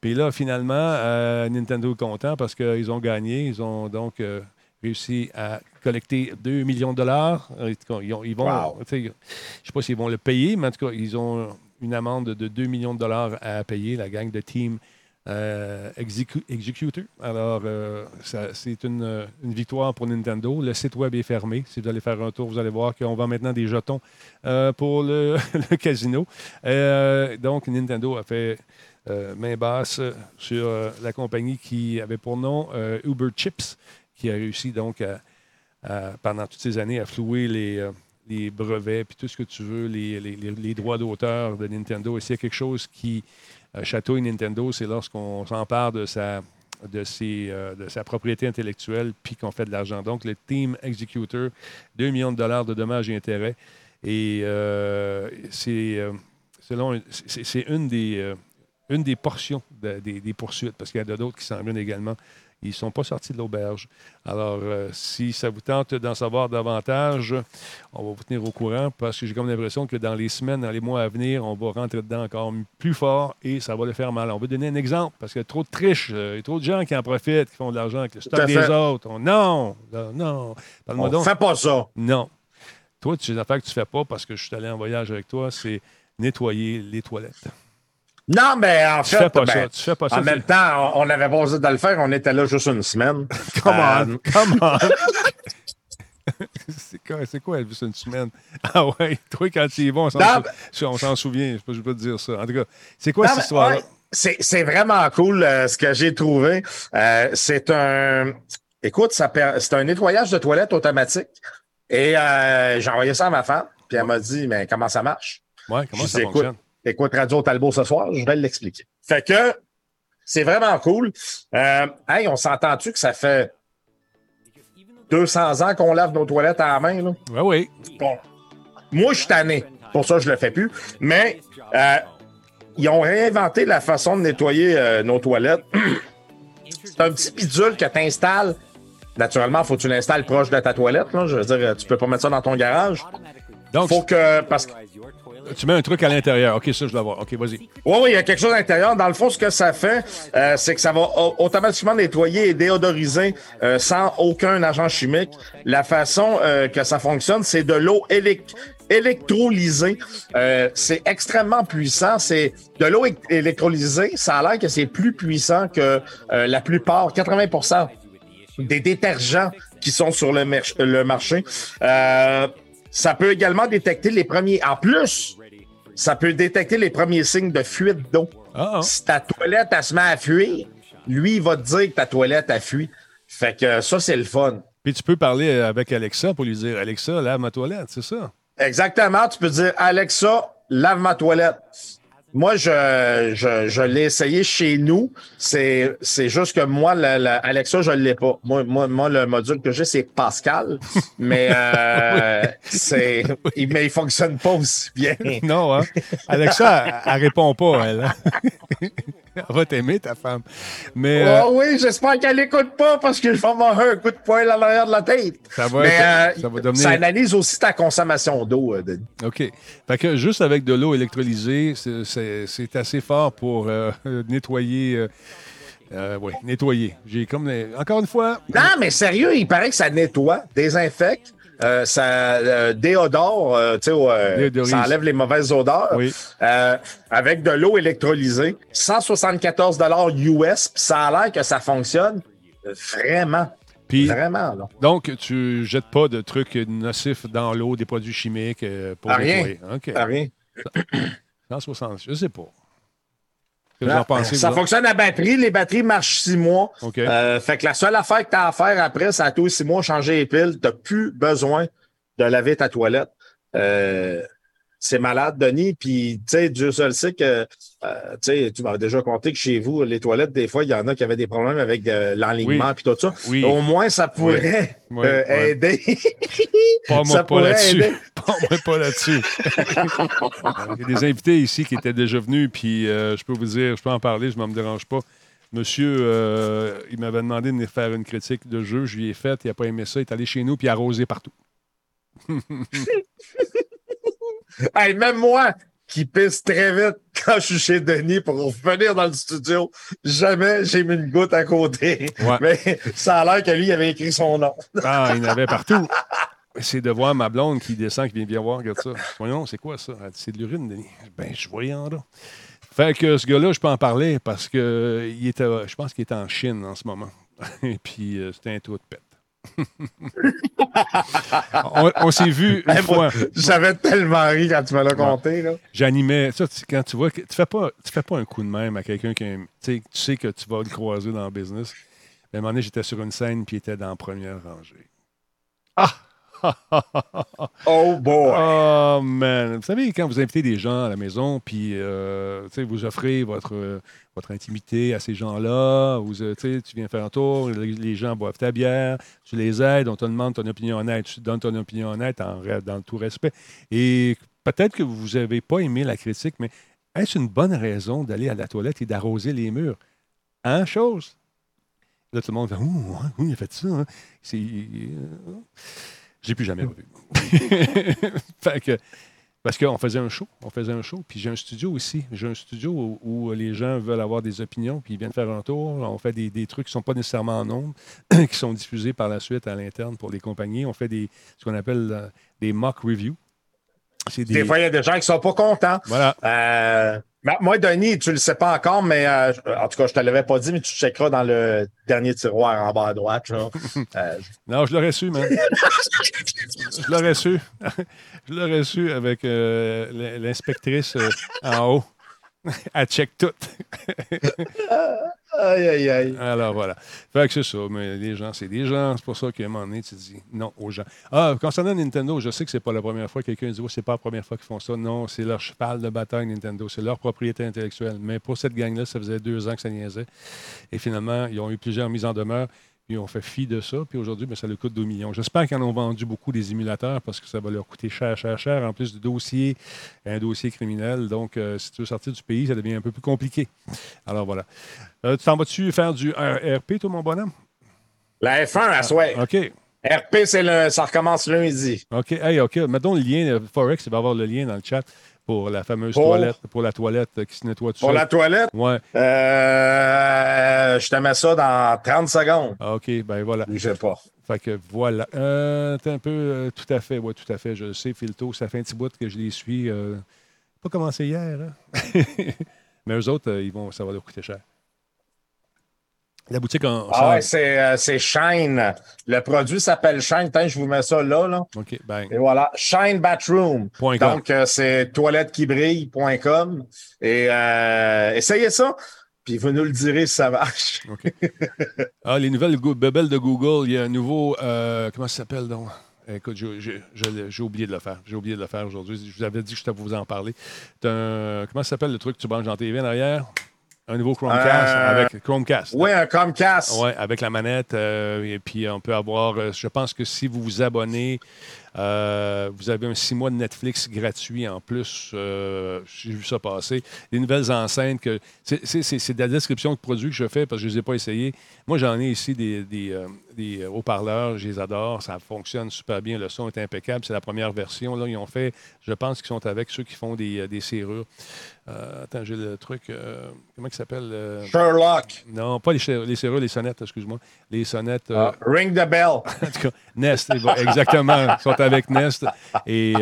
Puis là, finalement, euh, Nintendo est content parce qu'ils ont gagné. Ils ont donc euh, réussi à collecter 2 millions de dollars. Ils, ont- ils vont, Wow. je ne sais pas s'ils vont le payer, mais en tout cas, ils ont une amende de 2 millions de dollars à payer, la gang de Team euh, Execu- Executor. Alors, euh, c'est une, euh, une victoire pour Nintendo. Le site web est fermé. Si vous allez faire un tour, vous allez voir qu'on vend maintenant des jetons pour le, (laughs) casino. Donc, Nintendo a fait main basse sur la compagnie qui avait pour nom Uber Chips, qui a réussi donc pendant toutes ces années à flouer les, brevets, puis tout ce que tu veux, les- les droits d'auteur de Nintendo. Et s'il y a quelque chose qui euh, chatouille Nintendo, c'est lorsqu'on s'empare de sa, de, ses, euh, de sa propriété intellectuelle, puis qu'on fait de l'argent. Donc, le Team Executor, 2 millions de dollars de dommages et intérêts. Et euh, c'est selon une des une des portions de- des, des poursuites, parce qu'il y en a d'autres qui s'en viennent également. Ils ne sont pas sortis de l'auberge. Alors, euh, si ça vous tente d'en savoir davantage, on va vous tenir au courant parce que j'ai comme l'impression que dans les semaines, dans les mois à venir, on va rentrer dedans encore plus fort et ça va le faire mal. On va donner un exemple parce qu'il y a trop de triches, euh, il y a trop de gens qui en profitent, qui font de l'argent avec le stock des fait. autres. On- non, non, non. Parle-moi On donc. fait pas ça. Non. Toi, tu des affaires que tu fais pas parce que je suis allé en voyage avec toi, c'est nettoyer les toilettes. Non, mais en Tu fait, fais pas ben, ça. Tu fais pas ça. en même temps, on on avait pas osé de le faire. On était là juste une semaine. Come Euh, on, come on. (laughs) c'est quoi, c'est quoi Elvis une semaine? (laughs) Ah ouais, toi, quand tu y vas, on s'en, sou- souvient. Je peux, je peux te dire ça. En tout cas, c'est quoi Non, cette histoire-là? ouais, c'est, vraiment cool euh, ce que j'ai trouvé. Euh, c'est un. Écoute, c'est un nettoyage de toilette automatique. Et euh, j'ai envoyé ça à ma femme. Puis elle m'a dit, mais comment ça marche? Ouais, comment je ça dis, fonctionne? Écoute Radio Talbot ce soir, je vais l'expliquer. Fait que c'est vraiment cool. Euh, hey, on s'entend-tu que ça fait 200 ans qu'on lave nos toilettes à la main, là? Ouais, oui. Bon. Moi, je suis tanné. Pour ça, je le fais plus. Mais euh, ils ont réinventé la façon de nettoyer euh, nos toilettes. (clears throat) C'est un petit bidule que tu installes. Naturellement, faut que tu l'installes proche de ta toilette. Là. Je veux dire, tu peux pas mettre ça dans ton garage. Donc, Faut que. Parce que. Tu mets un truc à l'intérieur. OK, ça, je dois voir. OK, vas-y. Oui, oui, il y a quelque chose à l'intérieur. Dans le fond, ce que ça fait, euh, c'est que ça va au- automatiquement nettoyer et déodoriser euh, sans aucun agent chimique. La façon euh, que ça fonctionne, c'est de l'eau élec- électrolysée. Euh, c'est extrêmement puissant. C'est de l'eau électrolysée. Ça a l'air que c'est plus puissant que euh, la plupart, 80% des détergents qui sont sur le, le marché. Euh, ça peut également détecter les premiers. En plus, ça peut détecter les premiers signes de fuite d'eau. Ah, ah. Si ta toilette, elle se met à fuir, lui, il va te dire que ta toilette a fui. Fait que ça, c'est le fun. Puis tu peux parler avec Alexa pour lui dire Alexa, lave ma toilette, c'est ça? Exactement. Tu peux dire, Alexa, lave ma toilette. Moi, je, je, je l'ai essayé chez nous. C'est, c'est juste que moi, la, la- Alexa, je ne l'ai pas. Moi, moi, moi, le module que j'ai, c'est Pascal. (laughs) Mais, euh, c'est, il, mais il fonctionne pas aussi bien. Non, hein? Alexa, elle, elle répond pas, elle. (laughs) elle (laughs) va t'aimer, ta femme. Mais euh, Oh oui, j'espère qu'elle n'écoute pas parce que je vais m'avoir un coup de poing à l'arrière de la tête. Ça va Mais, être- euh, ça va devenir- ça analyse aussi ta consommation d'eau, euh, Denis. OK. Fait que juste avec de l'eau électrolysée, c'est- assez fort pour (laughs) nettoyer. euh, oui, nettoyer. J'ai comme. Encore une fois. Non, mais sérieux, il paraît que ça nettoie, désinfecte, euh, ça euh, déodore, euh, tu sais, ça enlève les mauvaises odeurs. Oui. Avec de l'eau électrolysée, 174 US, puis ça a l'air que ça fonctionne vraiment, Puis, vraiment. Là. donc, tu jettes pas de trucs nocifs dans l'eau, des produits chimiques pour rien. nettoyer. OK. Ah, rien. 160, je sais pas. Qu'est-ce que vous en pensez? ça vous fonctionne à batterie. Les batteries marchent six mois. Euh, fait que la seule affaire que tu as à faire après, c'est à tous six mois changer les piles. Tu plus besoin de laver ta toilette. Euh, c'est malade, Denis. Puis, tu sais, Dieu seul sait que, euh, tu sais, tu m'as déjà compté que chez vous, les toilettes, des fois, il y en a qui avaient des problèmes avec euh, l'enlignement Oui. puis tout ça. Oui. Au moins, ça pourrait Oui, euh, oui. aider. Pas moi (laughs) ça pas pourrait là-dessus. aider. (laughs) Pas moi pas là-dessus. (laughs) Il y a des invités ici qui étaient déjà venus, puis euh, je peux vous dire, je peux en parler, je ne me dérange pas. Monsieur, euh, il m'avait demandé de venir faire une critique de jeu, je lui ai faite, il n'a pas aimé ça, il est allé chez nous, puis il a arrosé partout. Hey, même moi, qui pisse très vite (laughs) quand je suis chez Denis pour revenir dans le studio, jamais j'ai mis une goutte à côté. Ouais. Mais ça a l'air que lui, il avait écrit son nom. Ah, il en avait partout. (laughs) C'est de voir ma blonde qui descend, qui vient bien voir, regarde ça. Voyons, c'est quoi ça? C'est de l'urine, Denis. Ben, je voyons là. Fait que ce gars-là, je peux en parler parce que il était, je pense qu'il est en Chine en ce moment. (laughs) Et puis, euh, c'était un trou de pète. On on s'est vu une Hey, moi, fois. J'avais tellement ri quand tu me l'as compté. Là. J'animais. Ça, tu- quand tu vois que tu fais pas, tu fais pas un coup de même à quelqu'un qui tu sais que tu vas le croiser dans le business. Mais à un moment donné, j'étais sur une scène puis il était dans la première rangée. Ah! (laughs) Oh boy! Oh man! Vous savez, quand vous invitez des gens à la maison, puis euh, vous offrez votre, euh, votre intimité à ces gens-là, vous, euh, tu viens faire un tour, les, gens boivent ta bière, tu les aides, on te demande ton opinion honnête, tu donnes ton opinion honnête en, dans tout respect. Et peut-être que vous n'avez pas aimé la critique, mais est-ce une bonne raison d'aller à la toilette et d'arroser les murs? Hein, chose? Là, tout le monde fait Ouh, oui, il a fait ça. hein. C'est. J'ai plus jamais revu. (laughs) Que- parce qu'on faisait un show, on faisait un show, puis j'ai un studio aussi. J'ai un studio où, où les gens veulent avoir des opinions, puis ils viennent faire un tour. On fait des, des trucs qui ne sont pas nécessairement en nombre, (clears throat) qui sont diffusés par la suite à l'interne pour les compagnies. On fait des, ce qu'on appelle euh, des mock reviews. Des fois, il y a des gens qui sont pas contents. Voilà. Euh, moi, Denis, tu le sais pas encore, mais euh, en tout cas, je te l'avais pas dit, mais tu checkeras dans le dernier tiroir en bas à droite. (laughs) Euh, Non, je l'aurais su, man. (laughs) je l'aurais su. (laughs) je l'aurais su avec euh, l'inspectrice euh, en haut. Elle check tout. (laughs) aïe, aïe, aïe. Alors voilà. Fait que c'est ça, mais les gens, c'est des gens. C'est pour ça qu'à un moment donné, tu dis non aux gens. Ah, concernant Nintendo, je sais que c'est pas la première fois que quelqu'un dit oh, c'est pas la première fois qu'ils font ça. Non, c'est leur cheval de bataille Nintendo. C'est leur propriété intellectuelle. Mais pour cette gang-là, ça faisait deux ans que ça niaisait. Et finalement, ils ont eu plusieurs mises en demeure. Puis on fait fi de ça. Puis aujourd'hui, ben, ça leur coûte 2 millions. J'espère qu'ils en ont vendu beaucoup des émulateurs parce que ça va leur coûter cher, cher, cher. En plus du dossier, un dossier criminel. Donc, euh, si tu veux sortir du pays, ça devient un peu plus compliqué. Alors voilà. Euh, tu t'en vas-tu faire du RP, toi, mon bonhomme? La F1 à souhait. OK. RP, c'est le, ça recommence lundi. OK. Hey, OK. Mettons le lien. euh, Forex, il va avoir le lien dans le chat pour la fameuse Pour? toilette, pour la toilette euh, qui se nettoie tout Pour seul. la toilette, Ouais. euh, je te mets ça dans 30 secondes. Ah, OK. Ben voilà. Je sais pas. Fait que voilà. Euh, t'es un peu. euh, tout à fait. Oui, tout à fait. Je le sais, Philto. Ça fait un petit bout que je les suis. pas commencé hier. hein. (laughs) Mais eux autres, ils vont, ça va leur coûter cher. La boutique en. Ah ouais, c'est, euh, c'est Shine. Le produit s'appelle Shine. Je vous mets ça là, là. OK. Ben. Et voilà, Shine Bathroom. Donc, euh, c'est toilettequibrille.com. Et euh, essayez ça, puis vous nous le direz si ça marche. (laughs) OK. Ah, les nouvelles bebelles de Google, il y a un nouveau. euh, comment ça s'appelle donc? Écoute, je- je- je- j'ai oublié de le faire. J'ai oublié de le faire aujourd'hui. Je vous avais dit que je t'avais vous en parler. T'as un- comment ça s'appelle le truc que tu branches dans TV en arrière? Un nouveau Chromecast Euh, avec Chromecast. Oui, un Comcast. Oui, avec la manette. euh, et puis, on peut avoir. euh, je pense que si vous vous abonnez, vous avez un six mois de Netflix gratuit en plus. J'ai vu ça passer. Des nouvelles enceintes. que C'est de la description de produits que je fais parce que je ne les ai pas essayés. Moi, j'en ai ici des, des, des haut-parleurs. Je les adore. Ça fonctionne super bien. Le son est impeccable. C'est la première version. Là, ils ont fait, je pense qu'ils sont avec ceux qui font des, des serrures. Euh, attends, j'ai le truc. euh, comment il s'appelle euh, Sherlock. non, pas les, les serrures, les sonnettes, excuse-moi. Les sonnettes. Ah, ring the bell. (laughs) en tout cas, Nest, ils exactement. Ils sont avec Nest. Et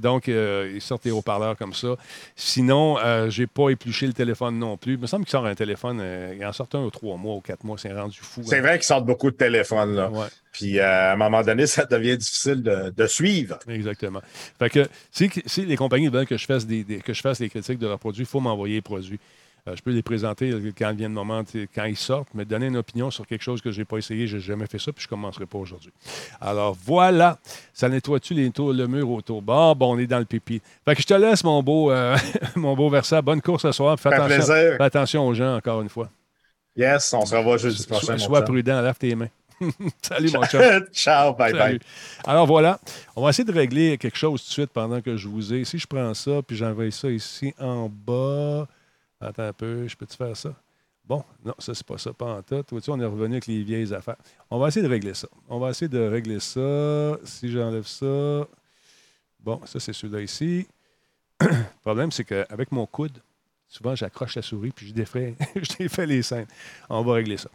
donc, ils sortent les haut-parleurs comme ça. Sinon, j'ai pas épluché le téléphone non plus. Il me semble qu'il sort un téléphone. euh, il en sort un ou trois mois ou quatre mois. C'est rendu fou. C'est hein. vrai qu'ils sortent beaucoup de téléphones. Là. Ouais. Puis euh, à un moment donné, ça devient difficile de, de suivre. Exactement. Fait que si, si les compagnies veulent que je fasse des, des- que je fasse les critiques de leurs produits, il faut m'envoyer les produits. Euh, je peux les présenter euh, quand vient le moment, quand ils sortent, mais donner une opinion sur quelque chose que je n'ai pas essayé, je n'ai jamais fait ça, puis je ne commencerai pas aujourd'hui. Alors voilà, ça nettoie-tu les tours, le mur autour? Bon, bon, on est dans le pipi. Fait que je te laisse, mon beau, euh, (laughs) mon beau Versa. Bonne course ce soir. Fais attention, fais attention aux gens, encore une fois. Yes, on se revoit jeudi prochain. Sois, sois prudent, lave tes mains. (laughs) Salut, mon chum. Ciao, bye bye. Alors voilà, on va essayer de régler quelque chose tout de suite pendant que je vous ai. Si je prends ça, puis j'envoie ça ici en bas. Attends un peu, je peux-tu faire ça? Bon, non, ça, c'est pas ça, pas en tout. Vois-tu, on est revenu avec les vieilles affaires. On va essayer de régler ça. On va essayer de régler ça. Si j'enlève ça. Bon, ça, c'est celui-là ici. (clears throat) Le problème, c'est qu'avec mon coude, souvent, j'accroche la souris puis je défais, (laughs) je défais les scènes. On va régler ça.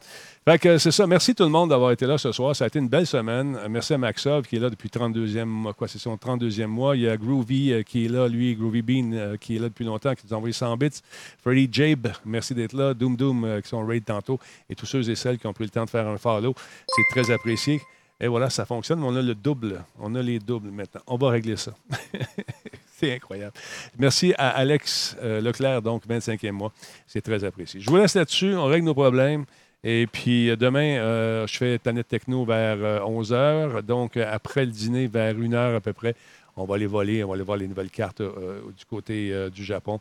Fait que c'est ça. Merci tout le monde d'avoir été là ce soir. Ça a été une belle semaine. Euh, Merci à Maxov qui est là depuis 32e mois. Quoi, c'est son 32e mois. Il y a Groovy euh, qui est là, lui, Groovy Bean, euh, qui est là depuis longtemps, qui nous a envoyé 100 bits. Freddy Jabe, merci d'être là. Doom Doom, qui sont raid tantôt. Et tous ceux et celles qui ont pris le temps de faire un follow. C'est très apprécié. Et voilà, ça fonctionne. mais On a le double. On a les doubles maintenant. On va régler ça. (laughs) (laughs) C'est incroyable. Merci à Alex euh, Leclerc, donc 25e mois. C'est très apprécié. Je vous laisse là-dessus. On règle nos problèmes. Et puis euh, demain, euh, je fais Planète Techno vers 11h. Donc, après le dîner, vers 1h à peu près, on va aller voler, on va aller voir les nouvelles cartes du côté du Japon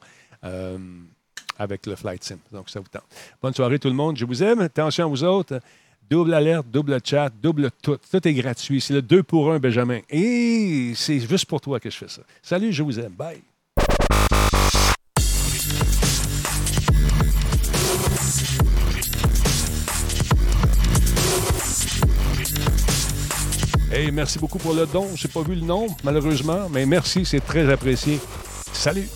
avec le Flight Sim. Donc, ça vous tente. Bonne soirée tout le monde. Je vous aime. Attention à vous autres. Double alerte, double chat, double tout. Tout est gratuit. C'est le 2 pour 1, Benjamin. Et c'est juste pour toi que je fais ça. Salut, je vous aime. Bye. Hey, merci beaucoup pour le don. Je n'ai pas vu le nom, malheureusement, mais merci, c'est très apprécié. Salut!